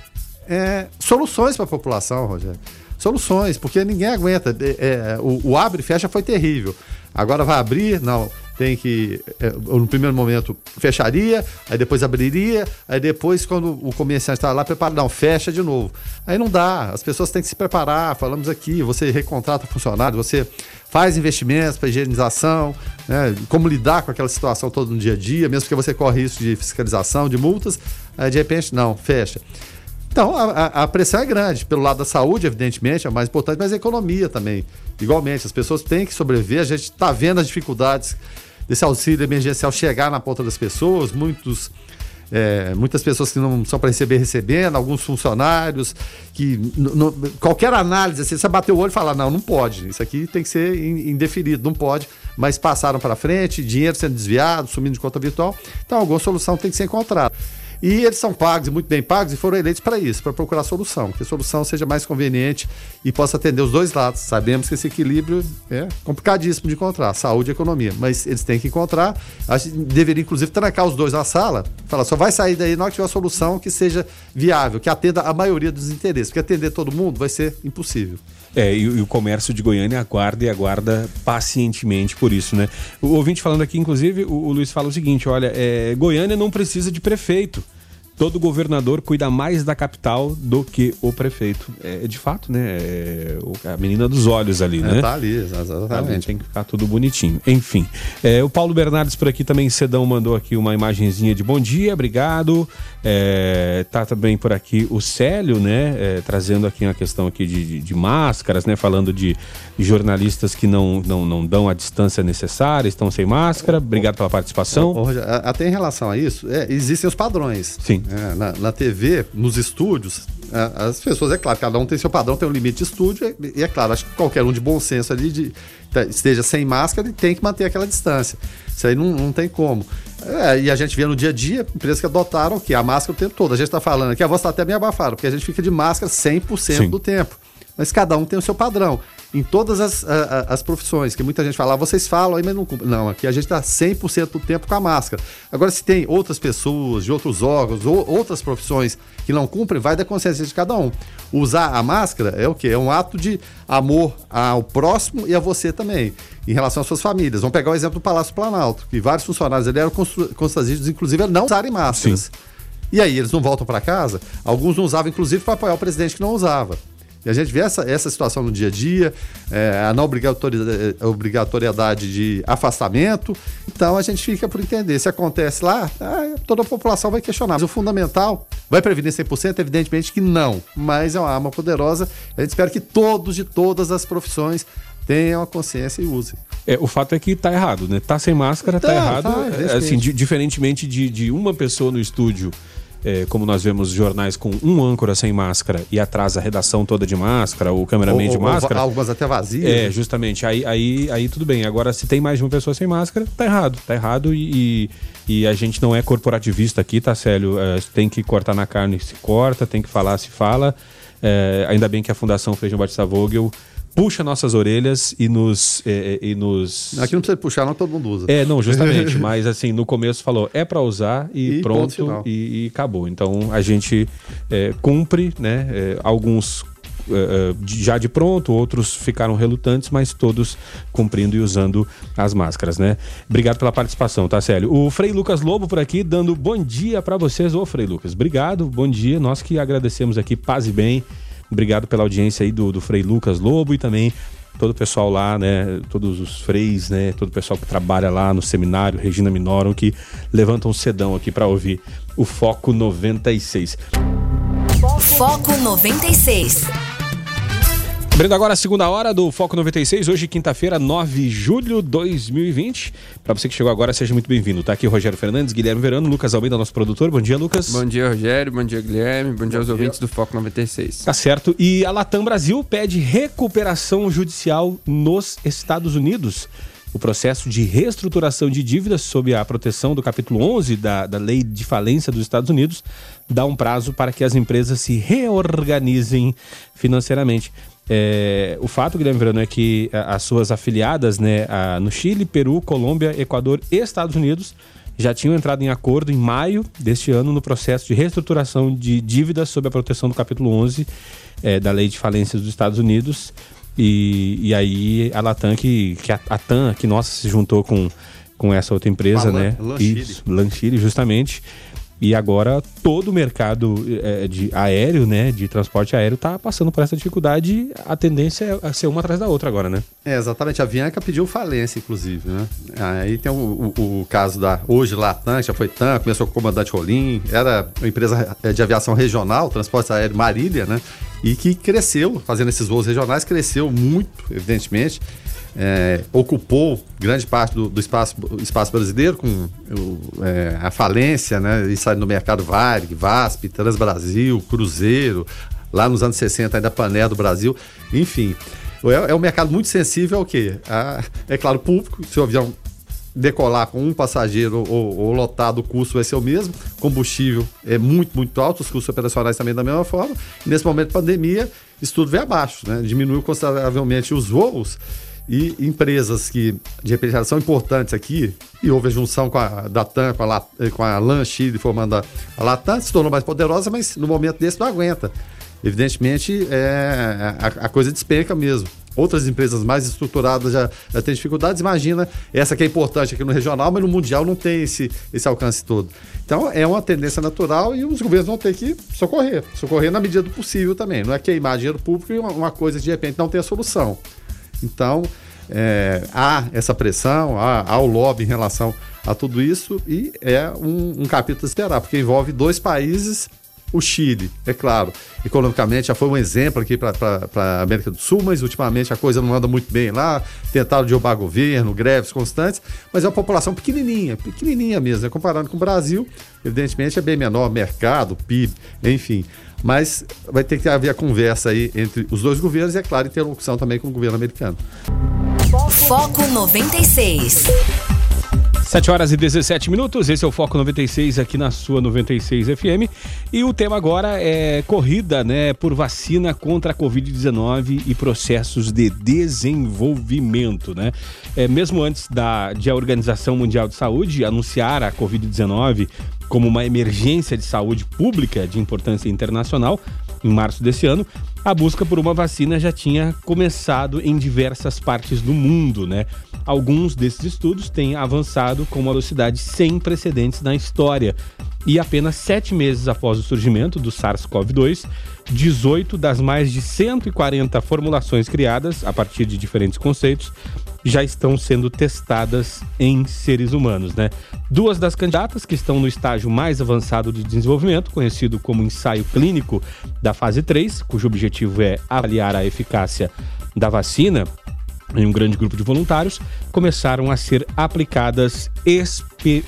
é, soluções para a população, Rogério. Soluções, porque ninguém aguenta. É, é, o, o abre e fecha foi terrível. Agora vai abrir, não tem que, é, no primeiro momento, fecharia, aí depois abriria, aí depois, quando o comerciante está lá, prepara, não, fecha de novo. Aí não dá, as pessoas têm que se preparar, falamos aqui, você recontrata funcionário, você faz investimentos para higienização, né, como lidar com aquela situação toda no dia a dia, mesmo que você corre risco de fiscalização, de multas, aí de repente, não, fecha. Então, a, a, pressão é grande. Pelo lado da saúde, evidentemente, é mais importante, mas a economia também. Igualmente, as pessoas têm que sobreviver. A gente está vendo as dificuldades desse auxílio emergencial chegar na ponta das pessoas, muitos. É, muitas pessoas que não são para receber recebendo, alguns funcionários que qualquer análise, assim, você bater o olho e falar, não, não pode, isso aqui tem que ser indeferido, não pode, mas passaram para frente, dinheiro sendo desviado, sumindo de conta virtual, então alguma solução tem que ser encontrada. E eles são pagos, muito bem pagos, e foram eleitos para isso, para procurar solução, que a solução seja mais conveniente e possa atender os dois lados. Sabemos que esse equilíbrio é complicadíssimo de encontrar, saúde e economia, mas eles têm que encontrar. A gente deveria, inclusive, trancar os dois na sala, falar, só vai sair daí na hora que tiver uma solução que seja viável, que atenda a maioria dos interesses, porque atender todo mundo vai ser impossível. É, e, e, o comércio de Goiânia aguarda e aguarda pacientemente por isso, né? O ouvinte falando aqui, inclusive, o, o Luiz fala o seguinte: olha, é, Goiânia não precisa de prefeito todo governador cuida mais da capital do que o prefeito. É, de fato, né? É a menina dos olhos ali, é, né? Tá ali, exatamente. Tem que ficar tudo bonitinho. Enfim, é, o Paulo Bernardes por aqui também, Cedão, mandou aqui uma imagenzinha de bom dia, obrigado. É, tá também por aqui o Célio, né? É, trazendo aqui uma questão aqui de, de, de, máscaras, né? Falando de jornalistas que não, não, não dão a distância necessária, estão sem máscara. Obrigado pela participação. até em relação a isso, é, existem os padrões. Sim. É, na, na, TV, nos estúdios, é, as pessoas, é claro, cada um tem seu padrão, tem um limite de estúdio, e é claro, acho que qualquer um de bom senso ali de, de, esteja sem máscara e tem que manter aquela distância. Isso aí não, não tem como. É, e a gente vê no dia a dia empresas que adotaram que a máscara o tempo todo. A gente está falando aqui, a voz está até meio abafada, porque a gente fica de máscara 100% Sim. do tempo. Mas cada um tem o seu padrão em todas as, as profissões, que muita gente fala, ah, vocês falam aí, mas não cumprem. Não, aqui a gente está 100% do tempo com a máscara. Agora, se tem outras pessoas de outros órgãos ou outras profissões que não cumprem, vai da consciência de cada um. Usar a máscara é o quê? É um ato de amor ao próximo e a você também, em relação às suas famílias. Vamos pegar o exemplo do Palácio Planalto, que vários funcionários ali eram constrangidos, inclusive, a não usarem máscaras. Sim. E aí, eles não voltam para casa? Alguns não usavam, inclusive, para apoiar o presidente que não usava. E a gente vê essa, essa situação no dia a dia, é, a não obrigatoriedade, obrigatoriedade de afastamento. Então a gente fica por entender. Se acontece lá, ah, toda a população vai questionar. Mas o fundamental vai prevenir 100%? Evidentemente que não. Mas é uma arma poderosa. A gente espera que todos de todas as profissões tenham a consciência e usem. É, o fato é que tá errado, né? Tá sem máscara, tá, tá errado. Tá, é, assim, di diferentemente de, de uma pessoa no estúdio é, como nós vemos jornais com um âncora sem máscara e atrás a redação toda de máscara, o cameraman ou, de máscara. Ou, algumas até vazias. É, justamente. Aí, aí, aí tudo bem. Agora, se tem mais de uma pessoa sem máscara, tá errado. Tá errado e, e a gente não é corporativista aqui, tá, Célio? É, tem que cortar na carne, se corta, tem que falar, se fala. É, ainda bem que a Fundação Feijão Batista Vogel puxa nossas orelhas e nos, é, é, e nos. Aqui não precisa puxar, não todo mundo usa. É, não, justamente. [LAUGHS] mas assim, no começo falou, é para usar e, e pronto, e, e, acabou. Então a gente é, cumpre, né? É, alguns é, é, já de pronto, outros ficaram relutantes, mas todos cumprindo e usando as máscaras, né? Obrigado pela participação, tá, Célio? O Frei Lucas Lobo por aqui, dando bom dia para vocês. Ô, Frei Lucas, obrigado, bom dia. Nós que agradecemos aqui, paz e bem Obrigado pela audiência aí do, do Frei Lucas Lobo e também todo o pessoal lá, né, todos os freis, né, todo o pessoal que trabalha lá no seminário Regina Minorum que levantam um cedão aqui para ouvir o Foco 96. Foco 96. Abrindo agora a segunda hora do Foco 96, hoje quinta-feira, 9 de julho de 2020. Para você que chegou agora, seja muito bem-vindo. Tá aqui o Rogério Fernandes, Guilherme Verano, Lucas Almeida, nosso produtor. Bom dia, Lucas. Bom dia, Rogério. Bom dia, Guilherme. Bom, Bom dia aos dia. ouvintes do Foco 96. Tá certo. E a Latam Brasil pede recuperação judicial nos Estados Unidos. O processo de reestruturação de dívidas sob a proteção do capítulo 11 da, da Lei de Falência dos Estados Unidos dá um prazo para que as empresas se reorganizem financeiramente. É, o fato, Guilherme Verano, é que as suas afiliadas né, a, no Chile, Peru, Colômbia, Equador e Estados Unidos já tinham entrado em acordo em maio deste ano no processo de reestruturação de dívidas sob a proteção do capítulo 11 é, da Lei de Falências dos Estados Unidos. E, e aí a Latam, que, que a, a TAM, que nossa, se juntou com, com essa outra empresa, né? Lanchile. Isso, Lanchile, justamente e agora todo o mercado é, de aéreo, né, de transporte aéreo, está passando por essa dificuldade. A tendência é ser uma atrás da outra agora, né? É, exatamente. A Avianca pediu falência, inclusive, né? Aí tem o, o, o caso da hoje Latam, já foi TAM, começou com o comandante Rolim, era uma empresa é, de aviação regional, transporte aéreo Marília, né? E que cresceu, fazendo esses voos regionais, cresceu muito, evidentemente é, ocupou grande parte do, do espaço, espaço brasileiro com o, é, a falência, né? E saindo no mercado Varig, VASP, Transbrasil, Cruzeiro, lá nos anos 60 ainda Pané do Brasil, enfim. É, é um mercado muito sensível ao quê? A, é claro, público, se o avião decolar com um passageiro ou, ou, lotado, o custo vai ser o mesmo. Combustível é muito, muito alto, os custos operacionais também da mesma forma. Nesse momento de pandemia, isso tudo vem abaixo, né? Diminuiu consideravelmente os voos e empresas que, de repente, são importantes aqui, e houve a junção com a Datan, com a, com a LAN Chile, formando a, a Latam, se tornou mais poderosa, mas no momento desse não aguenta. Evidentemente, é, a, a coisa despenca mesmo outras empresas mais estruturadas já, já têm dificuldades. Imagina essa que é importante aqui no regional, mas no mundial não tem esse, esse alcance todo. Então é uma tendência natural e os governos vão ter que socorrer. Socorrer na medida do possível também. Não é queimar dinheiro público e uma, uma coisa de repente não tem a solução. Então é, há essa pressão, há, há o lobby em relação a tudo isso e é um, um capítulo a esperar, porque envolve dois países o Chile, é claro, economicamente já foi um exemplo aqui para a América do Sul, mas ultimamente a coisa não anda muito bem lá. Tentaram derrubar governo, greves constantes, mas é uma população pequenininha, pequenininha mesmo, né? comparando com o Brasil, evidentemente é bem menor, mercado, PIB, enfim. Mas vai ter que haver a conversa aí entre os dois governos e, é claro, interlocução também com o governo americano. Foco 96. 7 horas e 17 minutos, esse é o Foco 96 aqui na sua 96 FM. E o tema agora é corrida né, por vacina contra a Covid-19 e processos de desenvolvimento. Né? É, mesmo antes da, de a Organização Mundial de Saúde anunciar a Covid-19 como uma emergência de saúde pública de importância internacional, em março desse ano, a busca por uma vacina já tinha começado em diversas partes do mundo, né? Alguns desses estudos têm avançado com uma velocidade sem precedentes na história. E apenas sete meses após o surgimento do SARS-CoV-2, 18 das mais de 140 formulações criadas a partir de diferentes conceitos já estão sendo testadas em seres humanos, né? Duas das candidatas que estão no estágio mais avançado de desenvolvimento, conhecido como ensaio clínico da fase 3, cujo objetivo é avaliar a eficácia da vacina em um grande grupo de voluntários, começaram a ser aplicadas exper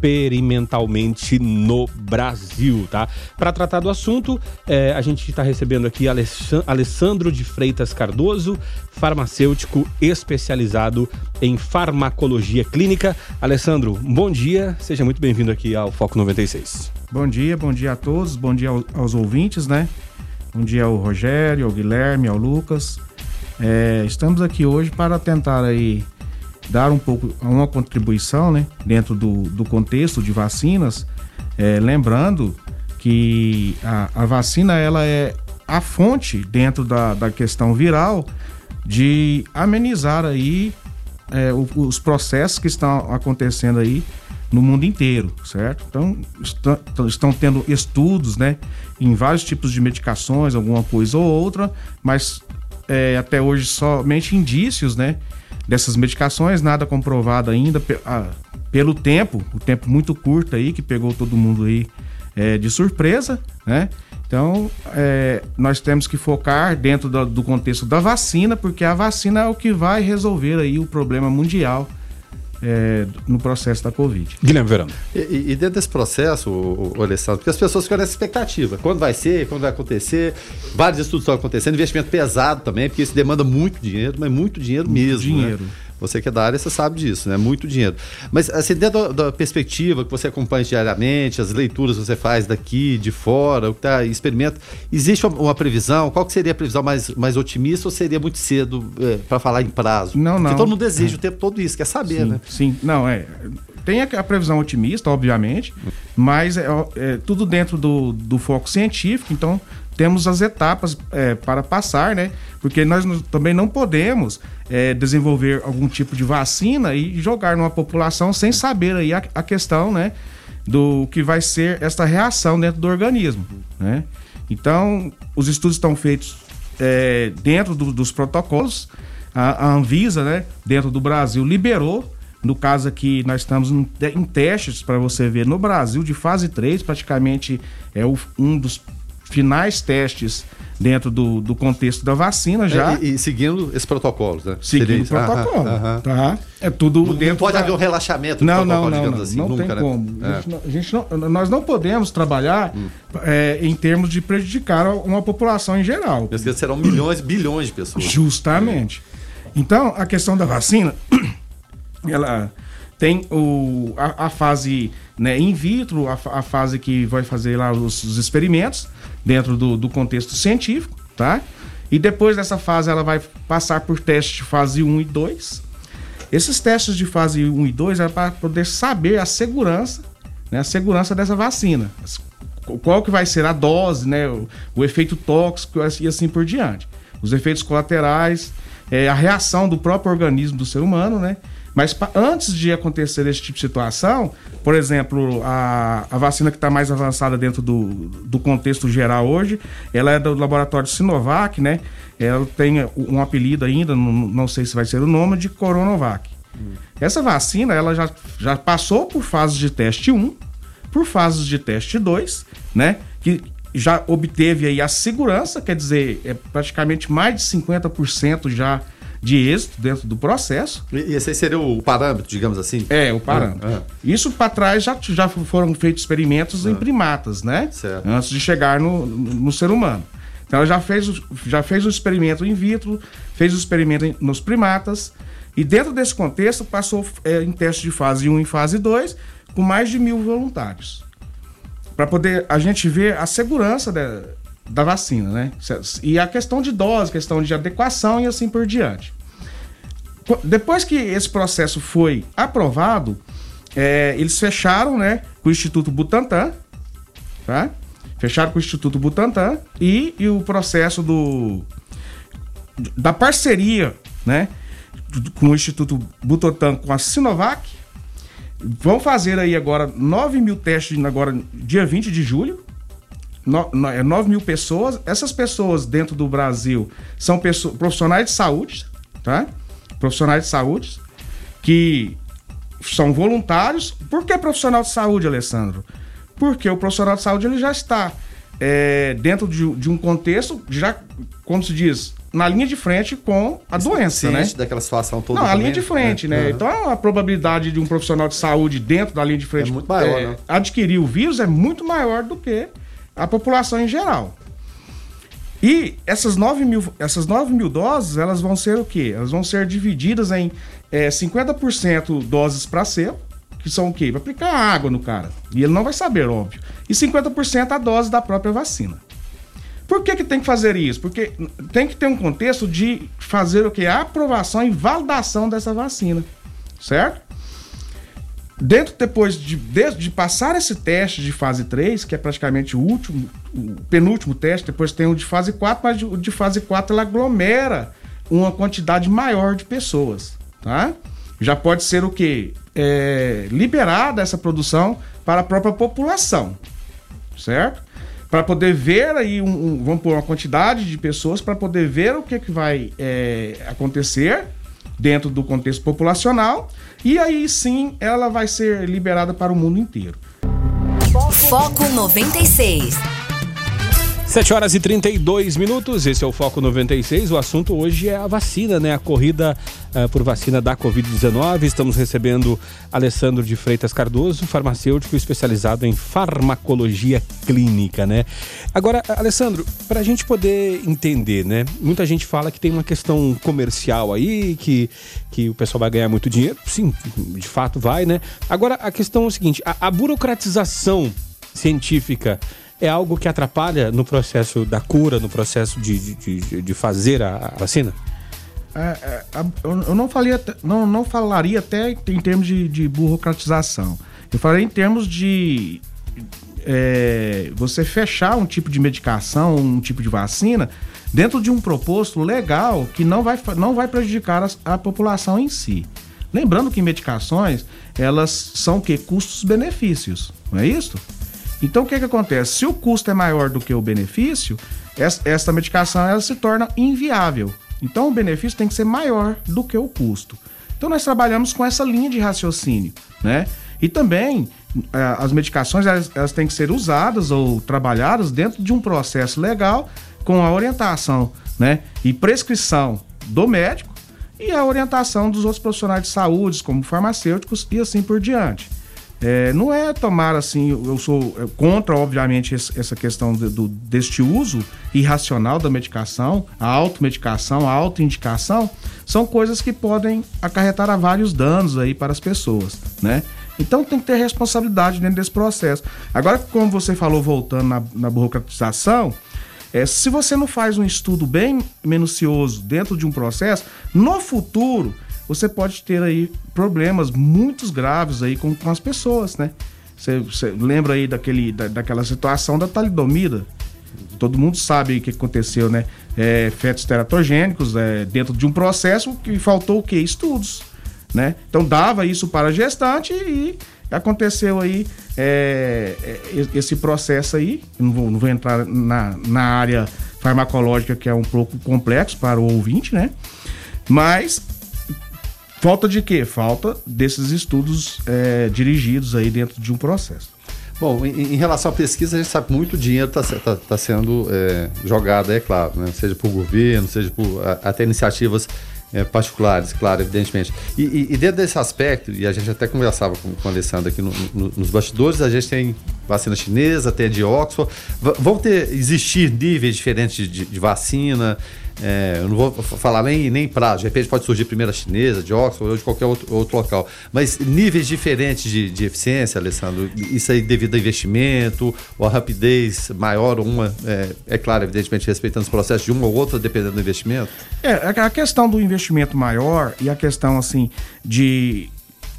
experimentalmente no Brasil, tá? Para tratar do assunto, é, a gente está recebendo aqui Alessandro de Freitas Cardoso, farmacêutico especializado em farmacologia clínica. Alessandro, bom dia, seja muito bem-vindo aqui ao Foco 96. Bom dia, bom dia a todos, bom dia aos ouvintes, né? Bom dia ao Rogério, ao Guilherme, ao Lucas. É, estamos aqui hoje para tentar aí dar um pouco uma contribuição, né, dentro do, do contexto de vacinas, é, lembrando que a, a, vacina ela é a fonte dentro da, da questão viral de amenizar aí é, os processos que estão acontecendo aí no mundo inteiro, certo? Então, estão, estão tendo estudos, né, em vários tipos de medicações, alguma coisa ou outra, mas é, até hoje somente indícios, né? Dessas medicações, nada comprovado ainda ah, pelo tempo, o tempo muito curto aí que pegou todo mundo aí é, de surpresa, né? Então, é, nós temos que focar dentro do, do contexto da vacina, porque a vacina é o que vai resolver aí o problema mundial é, no processo da Covid. Guilherme Verano. E, e, dentro desse processo, o, o, Alessandro, porque as pessoas ficam nessa expectativa. Quando vai ser, quando vai acontecer, vários estudos estão acontecendo, investimento pesado também, porque isso demanda muito dinheiro, mas muito dinheiro muito mesmo. Né? Dinheiro. Né? Você que é da área, você sabe disso, né? Muito dinheiro. Mas, assim, dentro da, da perspectiva que você acompanha diariamente, as leituras que você faz daqui, de fora, o que tá, experimenta, existe uma, uma, previsão? Qual que seria a previsão mais, mais otimista ou seria muito cedo é, para falar em prazo? Não, não. Porque todo mundo deseja é. o tempo todo isso, quer saber, sim, né? Sim, não, é. Tem a, a previsão otimista, obviamente, mas é, é, tudo dentro do, do foco científico, então temos as etapas é, para passar, né? Porque nós também não podemos é, desenvolver algum tipo de vacina e jogar numa população sem saber aí a, a, questão, né? Do que vai ser essa reação dentro do organismo, né? Então, os estudos estão feitos é, dentro do, dos protocolos. A, a, Anvisa, né, dentro do Brasil, liberou. No caso aqui, nós estamos em, em testes, para você ver, no Brasil, de fase 3, praticamente é o, um dos finais testes dentro do, do contexto da vacina já. É, e, e, seguindo esses protocolos, né? Seguindo o protocolo, tá? É tudo não, dentro Não pode da... haver um relaxamento não, não, não, não, assim, não nunca, tem né? como. É. A gente, não, a gente não, nós não podemos trabalhar hum. é, em termos de prejudicar uma população em geral. Porque serão milhões, bilhões de pessoas. Justamente. Então, a questão da vacina, [COUGHS] ela tem o, a, a fase né, in vitro, a, a, fase que vai fazer lá os, os experimentos dentro do, do, contexto científico, tá? E depois dessa fase ela vai passar por testes de fase 1 e 2. Esses testes de fase 1 e 2 é para poder saber a segurança, né, a segurança dessa vacina. Qual que vai ser a dose, né, o, o efeito tóxico e assim por diante. Os efeitos colaterais, é, a reação do próprio organismo do ser humano, né? Mas pra, antes de acontecer esse tipo de situação, por exemplo, a, a vacina que está mais avançada dentro do, do contexto geral hoje, ela é do laboratório Sinovac, né? Ela tem um apelido ainda, não, não sei se vai ser o nome, de Coronavac. Hum. Essa vacina, ela já, já passou por fases de teste 1, por fases de teste 2, né? Que já obteve aí a segurança, quer dizer, é praticamente mais de 50% já de êxito dentro do processo. E esse seria o parâmetro, digamos assim? É, o parâmetro. Ah, ah. Isso para trás já, já foram feitos experimentos ah. em primatas, né? Certo. Antes de chegar no, no ser humano. Então ela já fez, já fez o experimento in vitro, fez o experimento nos primatas, e dentro desse contexto passou é, em teste de fase 1 e fase 2 com mais de mil voluntários. Para poder a gente ver a segurança da, da vacina, né? E a questão de dose, questão de adequação e assim por diante. Depois que esse processo foi aprovado, é, eles fecharam, né, com o Instituto Butantan, tá? Fecharam com o Instituto Butantan e, e o processo do da parceria, né, com o Instituto Butantan com a Sinovac. Vão fazer aí agora 9 mil testes agora dia 20 de julho, no, no, 9 é mil pessoas. Essas pessoas dentro do Brasil são pessoas, profissionais de saúde, tá? Profissionais de saúde que são voluntários. Por que profissional de saúde, Alessandro? Porque o profissional de saúde ele já está é, dentro de, de, um contexto, já, como se diz, na linha de frente com a doença, né? daquela situação toda. Não, a linha de frente, né? né? Então a probabilidade de um profissional de saúde dentro da linha de frente é muito maior, é, né? adquirir o vírus é muito maior do que a população em geral. E essas 9 mil, essas 9 mil doses, elas vão ser o quê? Elas vão ser divididas em é, 50% doses para ser, que são o quê? Para aplicar água no cara. E ele não vai saber, óbvio. E 50% a dose da própria vacina. Por que, que tem que fazer isso? Porque tem que ter um contexto de fazer o quê? A aprovação e validação dessa vacina. Certo? Dentro, depois de, de, de, passar esse teste de fase 3, que é praticamente o último, o penúltimo teste, depois tem o de fase 4, mas o de fase 4 ela aglomera uma quantidade maior de pessoas, tá? Já pode ser o que? É, liberada essa produção para a própria população, certo? Para poder ver aí, um, um, vamos pôr uma quantidade de pessoas para poder ver o que, que vai é, acontecer dentro do contexto populacional e aí sim ela vai ser liberada para o mundo inteiro. Foco 96. 7 horas e 32 minutos, esse é o Foco 96. O assunto hoje é a vacina, né? A corrida uh, por vacina da Covid-19. Estamos recebendo Alessandro de Freitas Cardoso, farmacêutico especializado em farmacologia clínica, né? Agora, Alessandro, para a gente poder entender, né? Muita gente fala que tem uma questão comercial aí, que, que o pessoal vai ganhar muito dinheiro. Sim, de fato vai, né? Agora, a questão é o seguinte: a, a burocratização científica é algo que atrapalha no processo da cura, no processo de, de, de fazer a, vacina? É, é, eu não, falaria, não, não falaria até em termos de, de burocratização. Eu falaria em termos de é, você fechar um tipo de medicação, um tipo de vacina, dentro de um proposto legal que não vai, não vai prejudicar a, a população em si. Lembrando que medicações, elas são o quê? Custos-benefícios, não é isso? Então o que, que acontece? Se o custo é maior do que o benefício, essa, medicação ela se torna inviável. Então o benefício tem que ser maior do que o custo. Então nós trabalhamos com essa linha de raciocínio, né? E também eh, as medicações elas, elas têm que ser usadas ou trabalhadas dentro de um processo legal com a orientação, né? E prescrição do médico e a orientação dos outros profissionais de saúde, como farmacêuticos e assim por diante. É, não é tomar assim, eu sou é, contra, obviamente, essa questão do, do, deste uso irracional da medicação, a automedicação, a autoindicação, são coisas que podem acarretar a vários danos aí para as pessoas, né? Então tem que ter responsabilidade dentro desse processo. Agora, como você falou, voltando na, na burocratização, é, se você não faz um estudo bem minucioso dentro de um processo, no futuro você pode ter aí problemas muito graves aí com, com as pessoas, né? Você, lembra aí daquele, da, daquela situação da talidomida? Todo mundo sabe o que aconteceu, né? É, fetos teratogênicos é, dentro de um processo que faltou o quê? Estudos, né? Então dava isso para a gestante e aconteceu aí é, é esse processo aí. Não vou, não vou entrar na, na área farmacológica que é um pouco complexo para o ouvinte, né? Mas Falta de quê? Falta desses estudos é, dirigidos aí dentro de um processo. Bom, em, relação à pesquisa, a gente sabe que muito dinheiro está tá, tá sendo é, jogado, é claro, né? seja por governo, seja por até iniciativas é, particulares, claro, evidentemente. E, e, e, dentro desse aspecto, e a gente até conversava com, com o Alessandro aqui no, no, nos bastidores, a gente tem vacina chinesa, tem a de Oxford. Vão ter, existir níveis diferentes de, de vacina, é, eu não vou falar nem, nem prazo, de repente pode surgir primeira chinesa, de Oxford ou de qualquer outro, outro local. Mas níveis diferentes de, de eficiência, Alessandro, isso aí devido a investimento, ou a rapidez maior, uma, é, é claro, evidentemente respeitando os processos de uma ou outra, dependendo do investimento? É, a questão do investimento maior e a questão assim de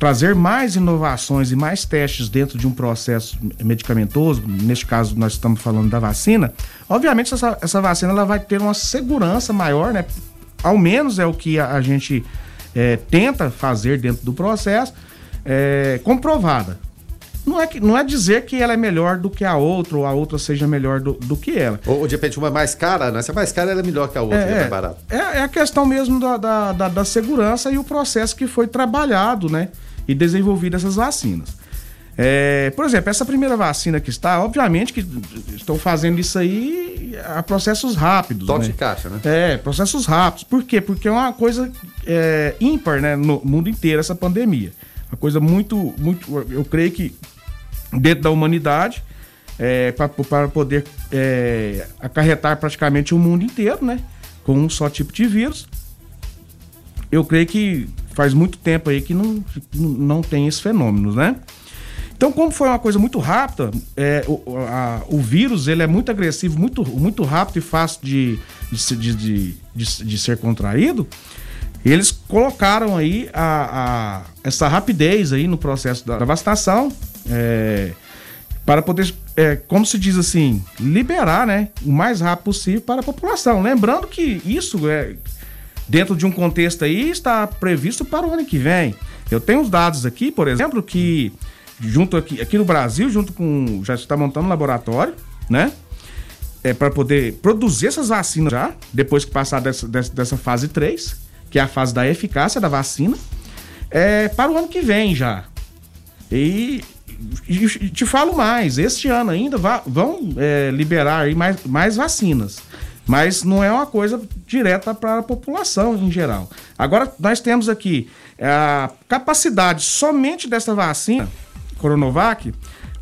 trazer mais inovações e mais testes dentro de um processo medicamentoso, neste caso nós estamos falando da vacina, obviamente essa, essa vacina ela vai ter uma segurança maior, né? Ao menos é o que a, a gente é, tenta fazer dentro do processo, é, comprovada. Não é, que, não é dizer que ela é melhor do que a outra, ou a outra seja melhor do, do que ela. Ou, de repente uma é mais cara, né? Se é mais cara, ela é melhor que a outra, é, é mais barata. É, é a questão mesmo da, da, da, da segurança e o processo que foi trabalhado, né? E desenvolvido essas vacinas. É, por exemplo, essa primeira vacina que está, obviamente que estão fazendo isso aí a processos rápidos. Toque né? de caixa, né? É, processos rápidos. Por quê? Porque é uma coisa é, ímpar né, no mundo inteiro, essa pandemia. Uma coisa muito, muito. Eu creio que dentro da humanidade, é, para poder é, acarretar praticamente o mundo inteiro, né? Com um só tipo de vírus. Eu creio que faz muito tempo aí que não, não tem esse fenômeno, né? Então, como foi uma coisa muito rápida, é, o, a, o vírus ele é muito agressivo, muito, muito rápido e fácil de, de, de, de, de ser contraído, eles colocaram aí a, a, essa rapidez aí no processo da vacinação é, para poder, é, como se diz assim, liberar né, o mais rápido possível para a população. Lembrando que isso é dentro de um contexto aí, está previsto para o ano que vem. Eu tenho os dados aqui, por exemplo, que junto aqui, aqui no Brasil, junto com. Já está montando um laboratório, né? É, para poder produzir essas vacinas já, depois que passar dessa, dessa, dessa, fase 3, que é a fase da eficácia da vacina, é, para o ano que vem já. E, te falo mais, este ano ainda vão é, liberar mais, mais vacinas. Mas não é uma coisa direta para a população em geral. Agora, nós temos aqui a capacidade somente dessa vacina, Coronavac,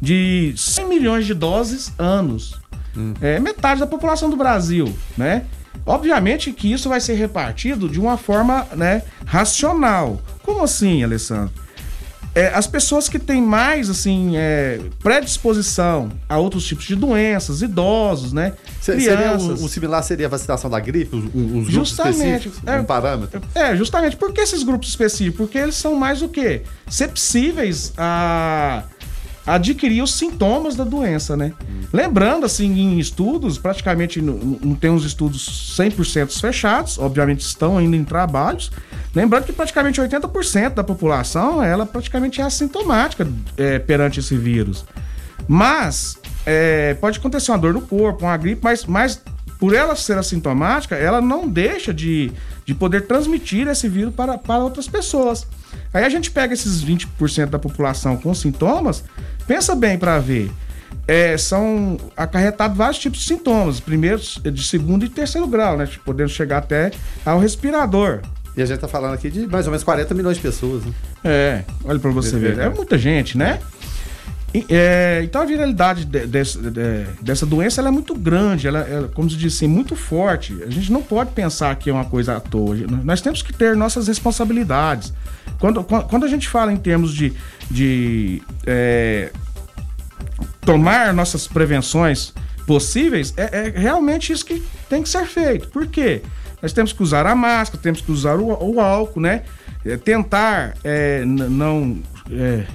de 100 milhões de doses anos. Hum. É metade da população do Brasil, né? Obviamente que isso vai ser repartido de uma forma né, racional. Como assim, Alessandro? É, as pessoas que têm mais assim é, predisposição a outros tipos de doenças, idosos, né? Seria o, o, similar seria a vacinação da gripe, os, os grupos específicos, é, um parâmetro? É, justamente. Por que esses grupos específicos? Porque eles são mais o quê? Sepsíveis a adquirir os sintomas da doença, né? Hum. Lembrando, assim, em estudos, praticamente não, tem uns estudos 100% fechados, obviamente estão ainda em trabalhos, lembrando que praticamente 80% da população, ela praticamente é assintomática é, perante esse vírus. Mas, é, pode acontecer uma dor no corpo, uma gripe, mas, mas por ela ser assintomática, ela não deixa de, de poder transmitir esse vírus para, para outras pessoas. Aí a gente pega esses 20% da população com sintomas, pensa bem para ver. É, são acarretados vários tipos de sintomas, primeiro, de segundo e terceiro grau, né? Podendo chegar até ao respirador. E a gente tá falando aqui de mais ou menos 40 milhões de pessoas, né? É, olha para você ver. É muita gente, né? É, então a viralidade de, de, de, dessa doença é muito grande, ela é, como se diz assim, muito forte. A gente não pode pensar que é uma coisa à toa. Nós temos que ter nossas responsabilidades. Quando, quando a gente fala em termos de, de é, tomar nossas prevenções possíveis, é, é, realmente isso que tem que ser feito. Por quê? Nós temos que usar a máscara, temos que usar o, o álcool, né? É, tentar é, não é,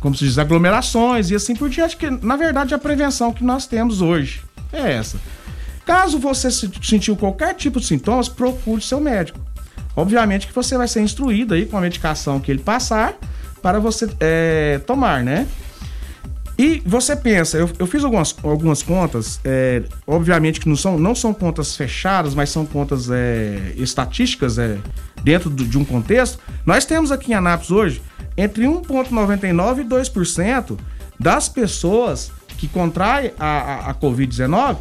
como se diz, aglomerações e assim por diante, que na verdade a prevenção que nós temos hoje é essa. Caso você sentiu qualquer tipo de sintomas, procure seu médico. Obviamente que você vai ser instruído aí com a medicação que ele passar para você é, tomar, né? E você pensa, eu, eu fiz algumas, algumas contas, é, obviamente que não são, não são contas fechadas, mas são contas é, estatísticas é, dentro do, de um contexto. Nós temos aqui em Anápolis hoje entre 1,99% e 2% das pessoas que contraem a, a, a Covid-19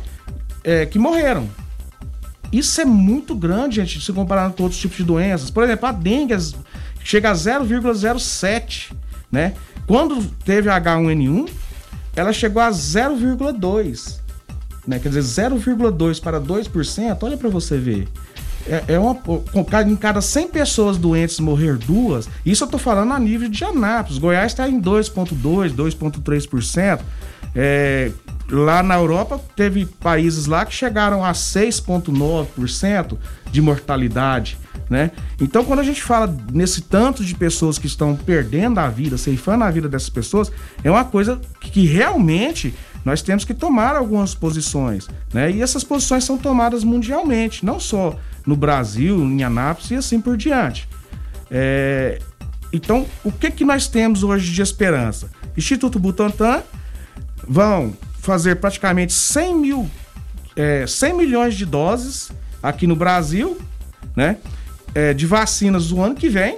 é, que morreram. Isso é muito grande, gente, se comparando com outros tipos de doenças. Por exemplo, a dengue chega a 0,07, né? Quando teve a H1N1, ela chegou a 0,2, né? Quer dizer, 0,2 para 2%, olha para você ver. É, é uma, em cada 100 pessoas doentes morrer duas, isso eu tô falando a nível de Anápolis. Goiás está em 2,2%, 2,3%. É, lá na Europa, teve países lá que chegaram a 6,9% de mortalidade. Né? Então, quando a gente fala nesse tanto de pessoas que estão perdendo a vida, ceifando a vida dessas pessoas, é uma coisa que realmente nós temos que tomar algumas posições. Né? E essas posições são tomadas mundialmente, não só no Brasil, em Anápolis e assim por diante. É, então, o que, que nós temos hoje de esperança? Instituto Butantan vão fazer praticamente 100 mil, é, 100 milhões de doses aqui no Brasil, né? É, de vacinas do ano que vem,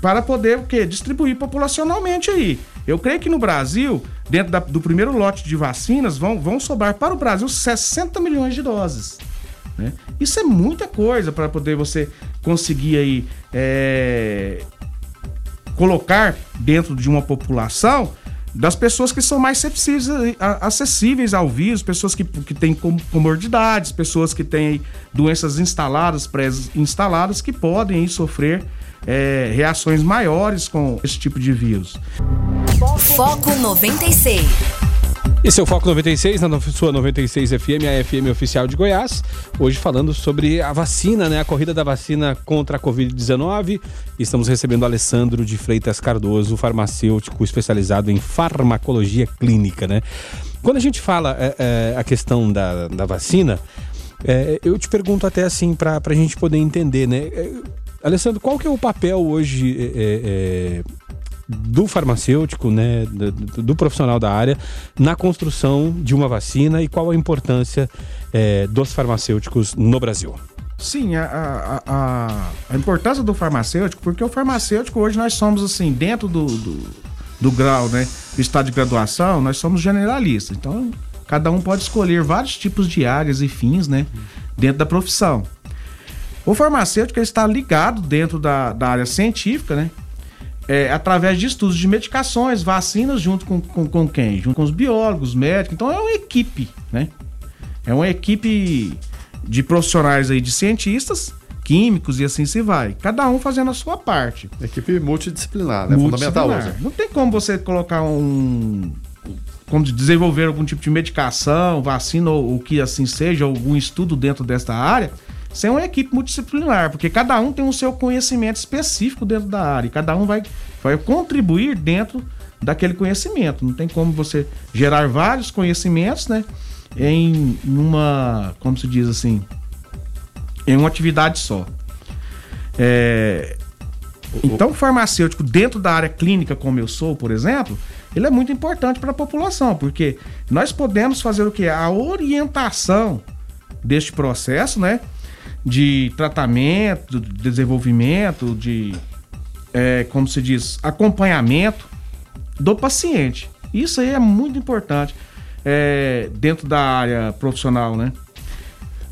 para poder o quê? distribuir populacionalmente aí. Eu creio que no Brasil, dentro da, do primeiro lote de vacinas, vão, vão sobrar para o Brasil 60 milhões de doses. Né? Isso é muita coisa para poder você conseguir aí é, colocar dentro de uma população das pessoas que são mais acessíveis ao vírus, pessoas que, que têm comorbidades, pessoas que têm doenças instaladas, pré-instaladas, que podem sofrer é, reações maiores com esse tipo de vírus. Foco 96. Esse é o Foco 96, na sua 96 FM, a FM oficial de Goiás. Hoje falando sobre a vacina, né? A corrida da vacina contra a Covid-19. Estamos recebendo Alessandro de Freitas Cardoso, farmacêutico especializado em farmacologia clínica, né? Quando a gente fala é, é, a questão da, da vacina, é, eu te pergunto até assim, para a gente poder entender, né? É, Alessandro, qual que é o papel hoje é, é, do farmacêutico, né, do, do, profissional da área, na construção de uma vacina e qual a importância é, dos farmacêuticos no Brasil? Sim, a, a, a, importância do farmacêutico, porque o farmacêutico hoje nós somos assim, dentro do, do, do grau, né, do estado de graduação, nós somos generalistas. Então, cada um pode escolher vários tipos de áreas e fins, né, dentro da profissão. O farmacêutico está ligado dentro da, da área científica, né? É, através de estudos de medicações, vacinas, junto com, com, com, quem? Junto com os biólogos, médicos. Então é uma equipe, né? É uma equipe de profissionais aí, de cientistas, químicos e assim se vai. Cada um fazendo a sua parte. Equipe multidisciplinar, né? Fundamental hoje. Não tem como você colocar um. Como desenvolver algum tipo de medicação, vacina ou o que assim seja, algum estudo dentro desta área ser uma equipe multidisciplinar, porque cada um tem o seu conhecimento específico dentro da área, e cada um vai, vai contribuir dentro daquele conhecimento. Não tem como você gerar vários conhecimentos, né, em uma, como se diz assim, em uma atividade só. É, então, o farmacêutico dentro da área clínica, como eu sou, por exemplo, ele é muito importante para a população, porque nós podemos fazer o que? A orientação deste processo, né? De tratamento, de desenvolvimento, de, é, como se diz, acompanhamento do paciente. Isso aí é muito importante é, dentro da área profissional, né?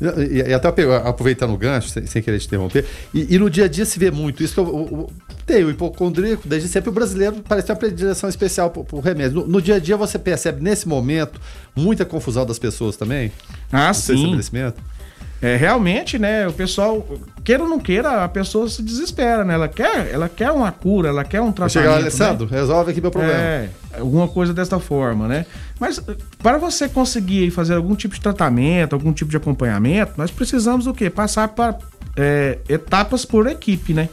E, e até aproveitando o gancho, sem, sem querer te interromper, e, e, no dia a dia se vê muito isso que eu, eu, tenho, o hipocondríaco, desde sempre o brasileiro parece ter uma predileção especial por, por remédio. No, no, dia a dia você percebe, nesse momento, muita confusão das pessoas também? Ah, sim. Estabelecimento? É, realmente, né, o pessoal, queira ou não queira, a pessoa se desespera, né? Ela quer, ela quer uma cura, ela quer um tratamento. Chega lá, Alessandro, né? resolve aqui meu problema. É, alguma coisa desta forma, né? Mas para você conseguir fazer algum tipo de tratamento, algum tipo de acompanhamento, nós precisamos do quê? Passar para é, etapas por equipe, né?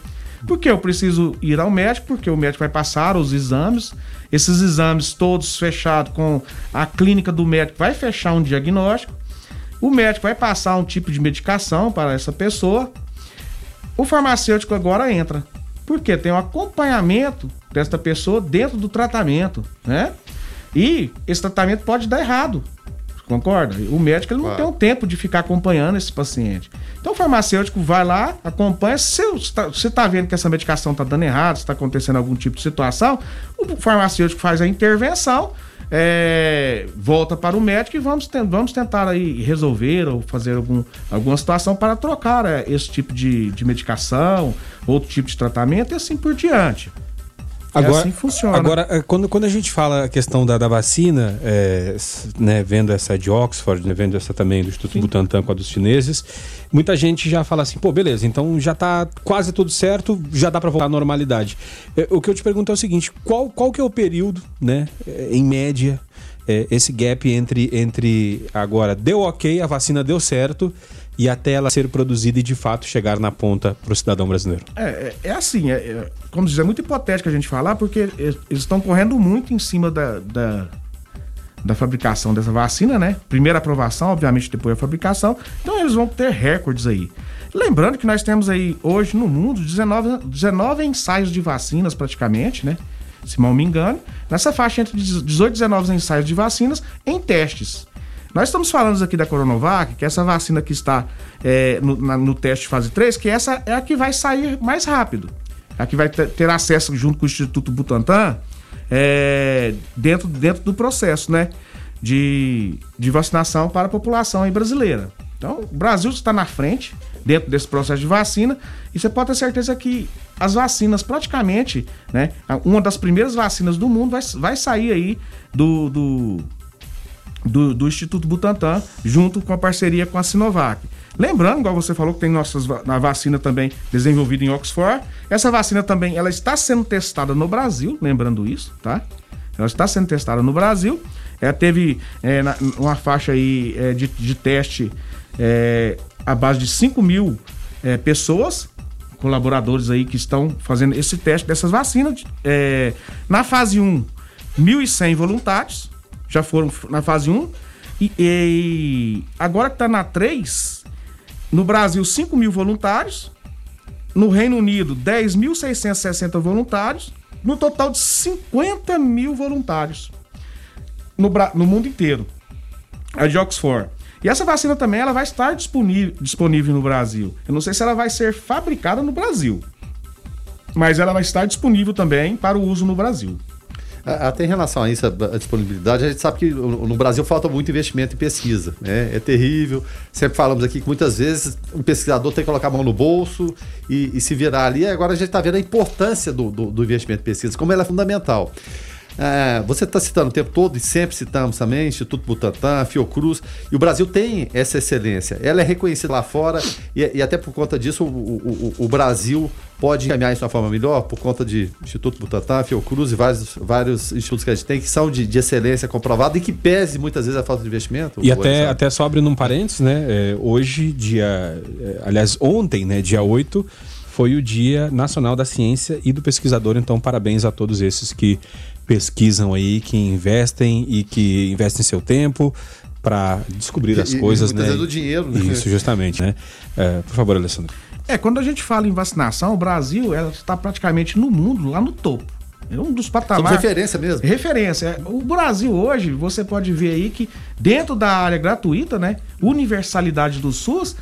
Porque eu preciso ir ao médico, porque o médico vai passar os exames, esses exames todos fechados com a clínica do médico vai fechar um diagnóstico, o médico vai passar um tipo de medicação para essa pessoa, o farmacêutico agora entra. Porque tem um acompanhamento desta pessoa dentro do tratamento, né? E esse tratamento pode dar errado. Concorda? O médico ele não tem o tempo de ficar acompanhando esse paciente. Então o farmacêutico vai lá, acompanha. Se você está vendo que essa medicação está dando errado, está acontecendo algum tipo de situação, o farmacêutico faz a intervenção, é, volta para o médico e vamos, vamos tentar aí resolver ou fazer algum, alguma situação para trocar é, esse tipo de, de medicação, outro tipo de tratamento e assim por diante. É agora, é assim funciona. Agora, é, quando, quando a gente fala a questão da, da vacina, é, né, vendo essa de Oxford, né, vendo essa também do Instituto Sim. Butantan com a dos chineses, muita gente já fala assim, pô, beleza, então já está quase tudo certo, já dá para voltar à normalidade. É, o que eu te pergunto é o seguinte, qual, qual que é o período, né, é, em média, esse gap entre, entre agora deu ok, a vacina deu certo e até ela ser produzida e de fato chegar na ponta para o cidadão brasileiro? É, é, é assim, é, é, como dizer, é muito hipotético a gente falar, porque eles estão correndo muito em cima da, da, da, fabricação dessa vacina, né? Primeira aprovação, obviamente, depois a fabricação. Então eles vão ter recordes aí. Lembrando que nós temos aí hoje no mundo 19, 19 ensaios de vacinas praticamente, né? Se mal me engano, nessa faixa entre 18 e 19 ensaios de vacinas em testes. Nós estamos falando aqui da Coronavac, que é essa vacina que está é, no, na, no, teste fase 3, que essa é a que vai sair mais rápido. A que vai ter acesso junto com o Instituto Butantan é, dentro, dentro do processo, né? De, de vacinação para a população brasileira. Então, o Brasil está na frente dentro desse processo de vacina e você pode ter certeza que as vacinas praticamente, né? Uma das primeiras vacinas do mundo vai, vai sair aí do, do do, do Instituto Butantan, junto com a parceria com a Sinovac. Lembrando, igual você falou, que tem nossas, na vacina também desenvolvida em Oxford. Essa vacina também ela está sendo testada no Brasil, lembrando isso, tá? Ela está sendo testada no Brasil. Ela teve é, na, uma faixa aí é, de, de teste é, base de 5 mil é, pessoas, colaboradores aí que estão fazendo esse teste dessas vacinas. É, na fase 1, 1.100 voluntários já foram na fase 1. E, e agora que está na 3, no Brasil, 5 mil voluntários. No Reino Unido, 10.660 voluntários. No total de 50 mil voluntários. No, no mundo inteiro. A de Oxford. E essa vacina também ela vai estar disponível, disponível no Brasil. Eu não sei se ela vai ser fabricada no Brasil. Mas ela vai estar disponível também para o uso no Brasil. Até em relação a isso, a disponibilidade, a gente sabe que no Brasil falta muito investimento em pesquisa. Né? É terrível. Sempre falamos aqui que muitas vezes um pesquisador tem que colocar a mão no bolso e, e se virar ali. Agora a gente está vendo a importância do, do, do investimento em pesquisa, como ela é fundamental. É, você está citando o tempo todo, e sempre citamos também, Instituto Butantan, Fiocruz, e o Brasil tem essa excelência. Ela é reconhecida lá fora, e, e até por conta disso, o, o, o, Brasil pode encaminhar isso de uma forma melhor, por conta de Instituto Butantan, Fiocruz e vários, vários institutos que a gente tem, que são de, de excelência comprovada e que pese muitas vezes a falta de investimento. E até, até só abrindo um parênteses, né? É, hoje, dia. É, aliás, ontem, né, dia 8 foi o Dia Nacional da Ciência e do Pesquisador. Então, parabéns a todos esses que pesquisam aí, que investem e que investem seu tempo para descobrir as e, coisas, e, né? do dinheiro, né? Isso, justamente, né? É, por favor, Alessandro. É, quando a gente fala em vacinação, o Brasil ela está praticamente no mundo lá no topo. É um dos patamares. Somos referência mesmo. Referência. O Brasil hoje, você pode ver aí que dentro da área gratuita, né? Universalidade do SUS,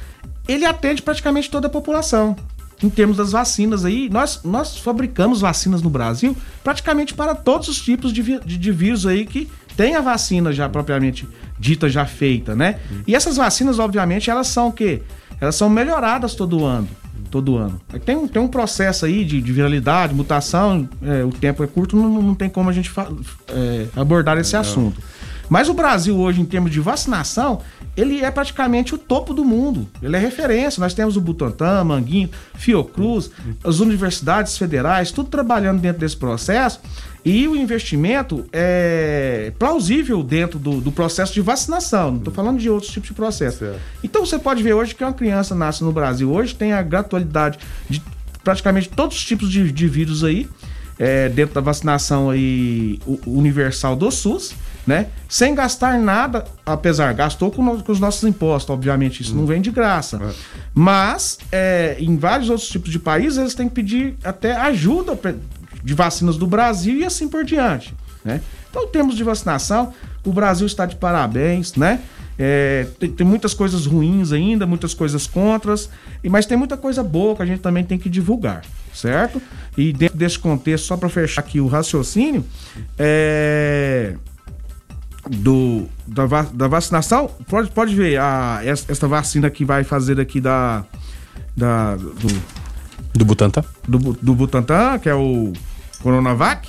ele atende praticamente toda a população em termos das vacinas aí, nós, nós fabricamos vacinas no Brasil praticamente para todos os tipos de, de, de vírus aí que tem a vacina já propriamente dita, já feita, né? E essas vacinas, obviamente, elas são o quê? Elas são melhoradas todo ano. Todo ano. Tem, um- tem um processo aí de, de viralidade, mutação, é, o tempo é curto, não, não tem como a gente é, abordar esse assunto. Mas o Brasil hoje, em termos de vacinação, ele é praticamente o topo do mundo. Ele é referência. Nós temos o Butantan, Manguinho, Fiocruz, as universidades federais, tudo trabalhando dentro desse processo. E o investimento é plausível dentro do, do processo de vacinação. Não estou falando de outros tipos de processo. Certo. Então você pode ver hoje que uma criança nasce no Brasil hoje, tem a gratuidade de praticamente todos os tipos de, de vírus aí, é, dentro da vacinação aí universal do SUS, né? Sem gastar nada, apesar, gastou com, no- com os nossos impostos, obviamente, isso não vem de graça. Mas é, em vários outros tipos de países, eles têm que pedir até ajuda de vacinas do Brasil e assim por diante. Né? Então, em termos de vacinação, o Brasil está de parabéns, né? É, tem, tem muitas coisas ruins ainda, muitas coisas contras, e- mas tem muita coisa boa que a gente também tem que divulgar, certo? E dentro desse contexto, só para fechar aqui o raciocínio, é, do, da, da vacinação, pode, pode ver, a, es- esta vacina que vai fazer aqui da, da, do, Do Butantan? do, do Butantan, que é o Coronavac,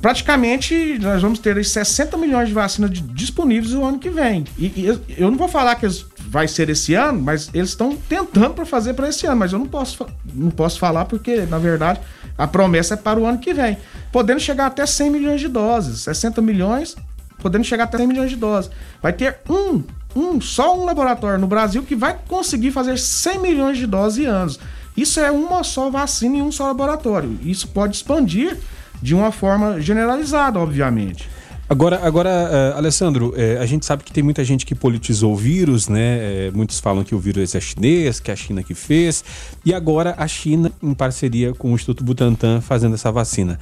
praticamente nós vamos ter aí 60 milhões de vacinas de- disponíveis no ano que vem. E, e eu- não vou falar que eles- vai ser esse ano, mas eles estão tentando para fazer para esse ano, mas eu não posso, não posso falar porque, na verdade, a promessa é para o ano que vem. Podendo chegar até 100 milhões de doses, 60 milhões, podendo chegar até 100 milhões de doses. Vai ter um, um, só um laboratório no Brasil que vai conseguir fazer 100 milhões de doses em anos. Isso é uma só vacina em um só laboratório. Isso pode expandir de uma forma generalizada, obviamente. Agora, agora eh, Alessandro, eh, a gente sabe que tem muita gente que politizou o vírus, né? Eh, muitos falam que o vírus é chinês, que é a China que fez. E agora a China, em parceria com o Instituto Butantan, fazendo essa vacina.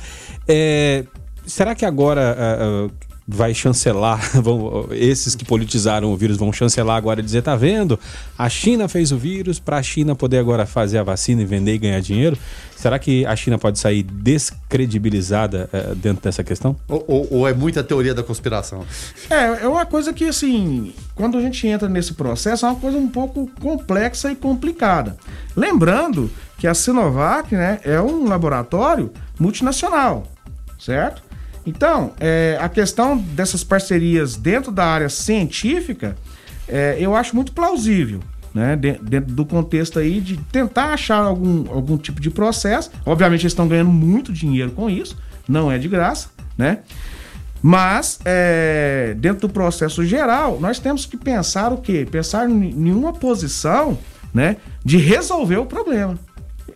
Será que agora vai chancelar, [LAUGHS] vão- esses que politizaram o vírus vão chancelar agora e dizer, tá vendo? A China fez o vírus para a China poder agora fazer a vacina e vender e ganhar dinheiro. Será que a China pode sair descredibilizada eh, dentro dessa questão? Ou, ou- ou é muita teoria da conspiração? É, é uma coisa que, assim, quando a gente entra nesse processo, é uma coisa um pouco complexa e complicada. Lembrando que a Sinovac, né, é um laboratório multinacional, certo? Então, é, a questão dessas parcerias dentro da área científica, é, eu acho muito plausível. Né, de- dentro do contexto aí de tentar achar algum, algum tipo de processo. Obviamente, eles estão ganhando muito dinheiro com isso, não é de graça, né? Mas, é, dentro do processo geral, nós temos que pensar o quê? Pensar em nenhuma posição né, de resolver o problema.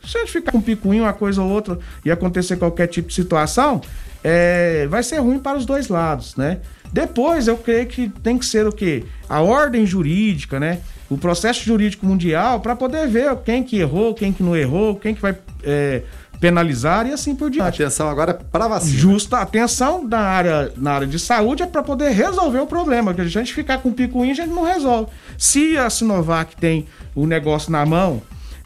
Se a gente ficar com um picuinho, uma coisa ou outra, e acontecer qualquer tipo de situação, é, vai ser ruim para os dois lados, né? Depois, eu creio que tem que ser o quê? A ordem jurídica, né? O processo jurídico mundial para poder ver quem que errou, quem que não errou, quem que vai é, penalizar e assim por diante. Atenção agora para vacina. Justa atenção na área, na área de saúde é para poder resolver o problema. Porque a gente ficar com picuinha, a gente não resolve. Se a Sinovac tem o negócio na mão,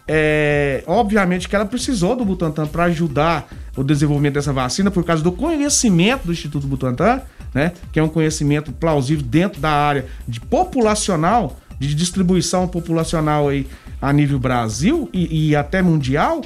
é, obviamente que ela precisou do Butantan para ajudar o desenvolvimento dessa vacina por causa do conhecimento do Instituto Butantan, né? Que é um conhecimento plausível dentro da área de populacional, de distribuição populacional aí a nível Brasil e, e até mundial.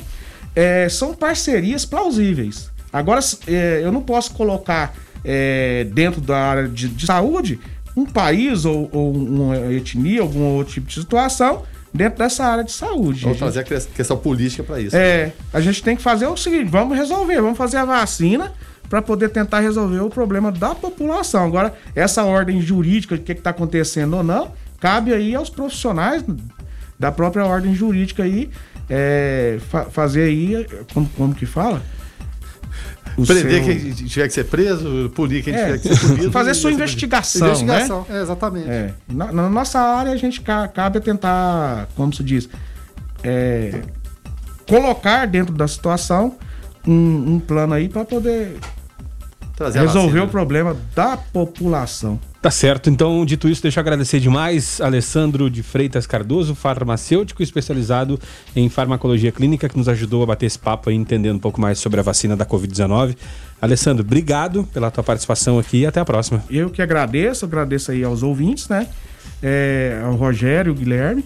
É, são parcerias plausíveis. Agora, é, eu não posso colocar é, dentro da área de, de saúde um país ou, ou uma etnia, algum outro tipo de situação dentro dessa área de saúde. Vamos gente- trazer a que- questão política para isso. é, a gente tem que fazer o seguinte: vamos resolver, vamos fazer a vacina para poder tentar resolver o problema da população. Agora, essa ordem jurídica, o que está acontecendo ou não, cabe aí aos profissionais da própria ordem jurídica aí é, fa- fazer aí, como, como que fala? O Prender seu- quem tiver que ser preso, punir quem É, tiver que ser punido. [LAUGHS] fazer sua investigação, diante. Investigação, é, exatamente. É, na, na nossa área a gente ca- cabe a tentar, como se diz, é, colocar dentro da situação um, um plano aí para poder Trazer resolver o problema da população. Tá certo. Então, dito isso, deixa eu agradecer demais Alessandro de Freitas Cardoso, farmacêutico especializado em farmacologia clínica, que nos ajudou a bater esse papo aí, entendendo um pouco mais sobre a vacina da Covid-19. Alessandro, obrigado pela tua participação aqui e até a próxima. Eu que agradeço, agradeço aí aos ouvintes, né? É, ao Rogério, o Guilherme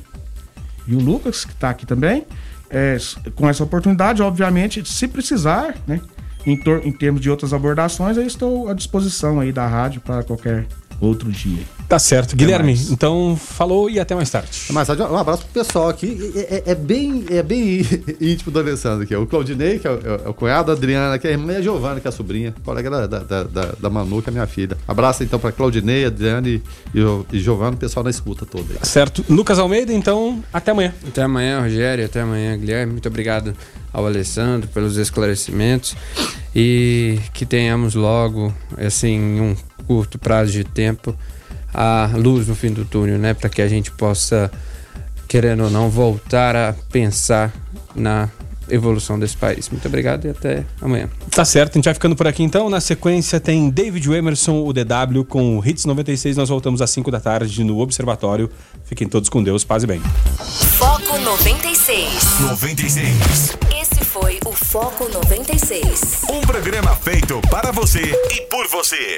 e o Lucas, que está aqui também. É, com essa oportunidade, obviamente, se precisar, né? Em, em termos de outras abordações, eu estou à disposição aí da rádio para qualquer outro dia. Tá certo. Guilherme, então falou e até mais tarde. Mais tarde, um abraço pro pessoal aqui. É, é, é bem, é bem [LAUGHS] íntimo do Alessandro aqui. O Claudinei, que é o, é o cunhado, a Adriana, que é a irmã, e a Giovana, que é a sobrinha, colega da, da, da, da Manu, que é a minha filha. Abraço então pra Claudinei, Adriana e, e, e Giovana, o pessoal na escuta toda. Aí. Tá certo. Lucas Almeida, então, até amanhã. Até amanhã, Rogério, até amanhã, Guilherme. Muito obrigado ao Alessandro pelos esclarecimentos e que tenhamos logo, assim, um curto prazo de tempo, a luz no fim do túnel, né? Para que a gente possa, querendo ou não, voltar a pensar na evolução desse país. Muito obrigado e até amanhã. Tá certo, a gente vai ficando por aqui então. Na sequência tem David Emerson, o DW, com o Hits 96. Nós voltamos às 5 da tarde no Observatório. Fiquem todos com Deus, paz e bem. Foco 96. 96. Esse foi o Foco 96. Um programa feito para você e por você.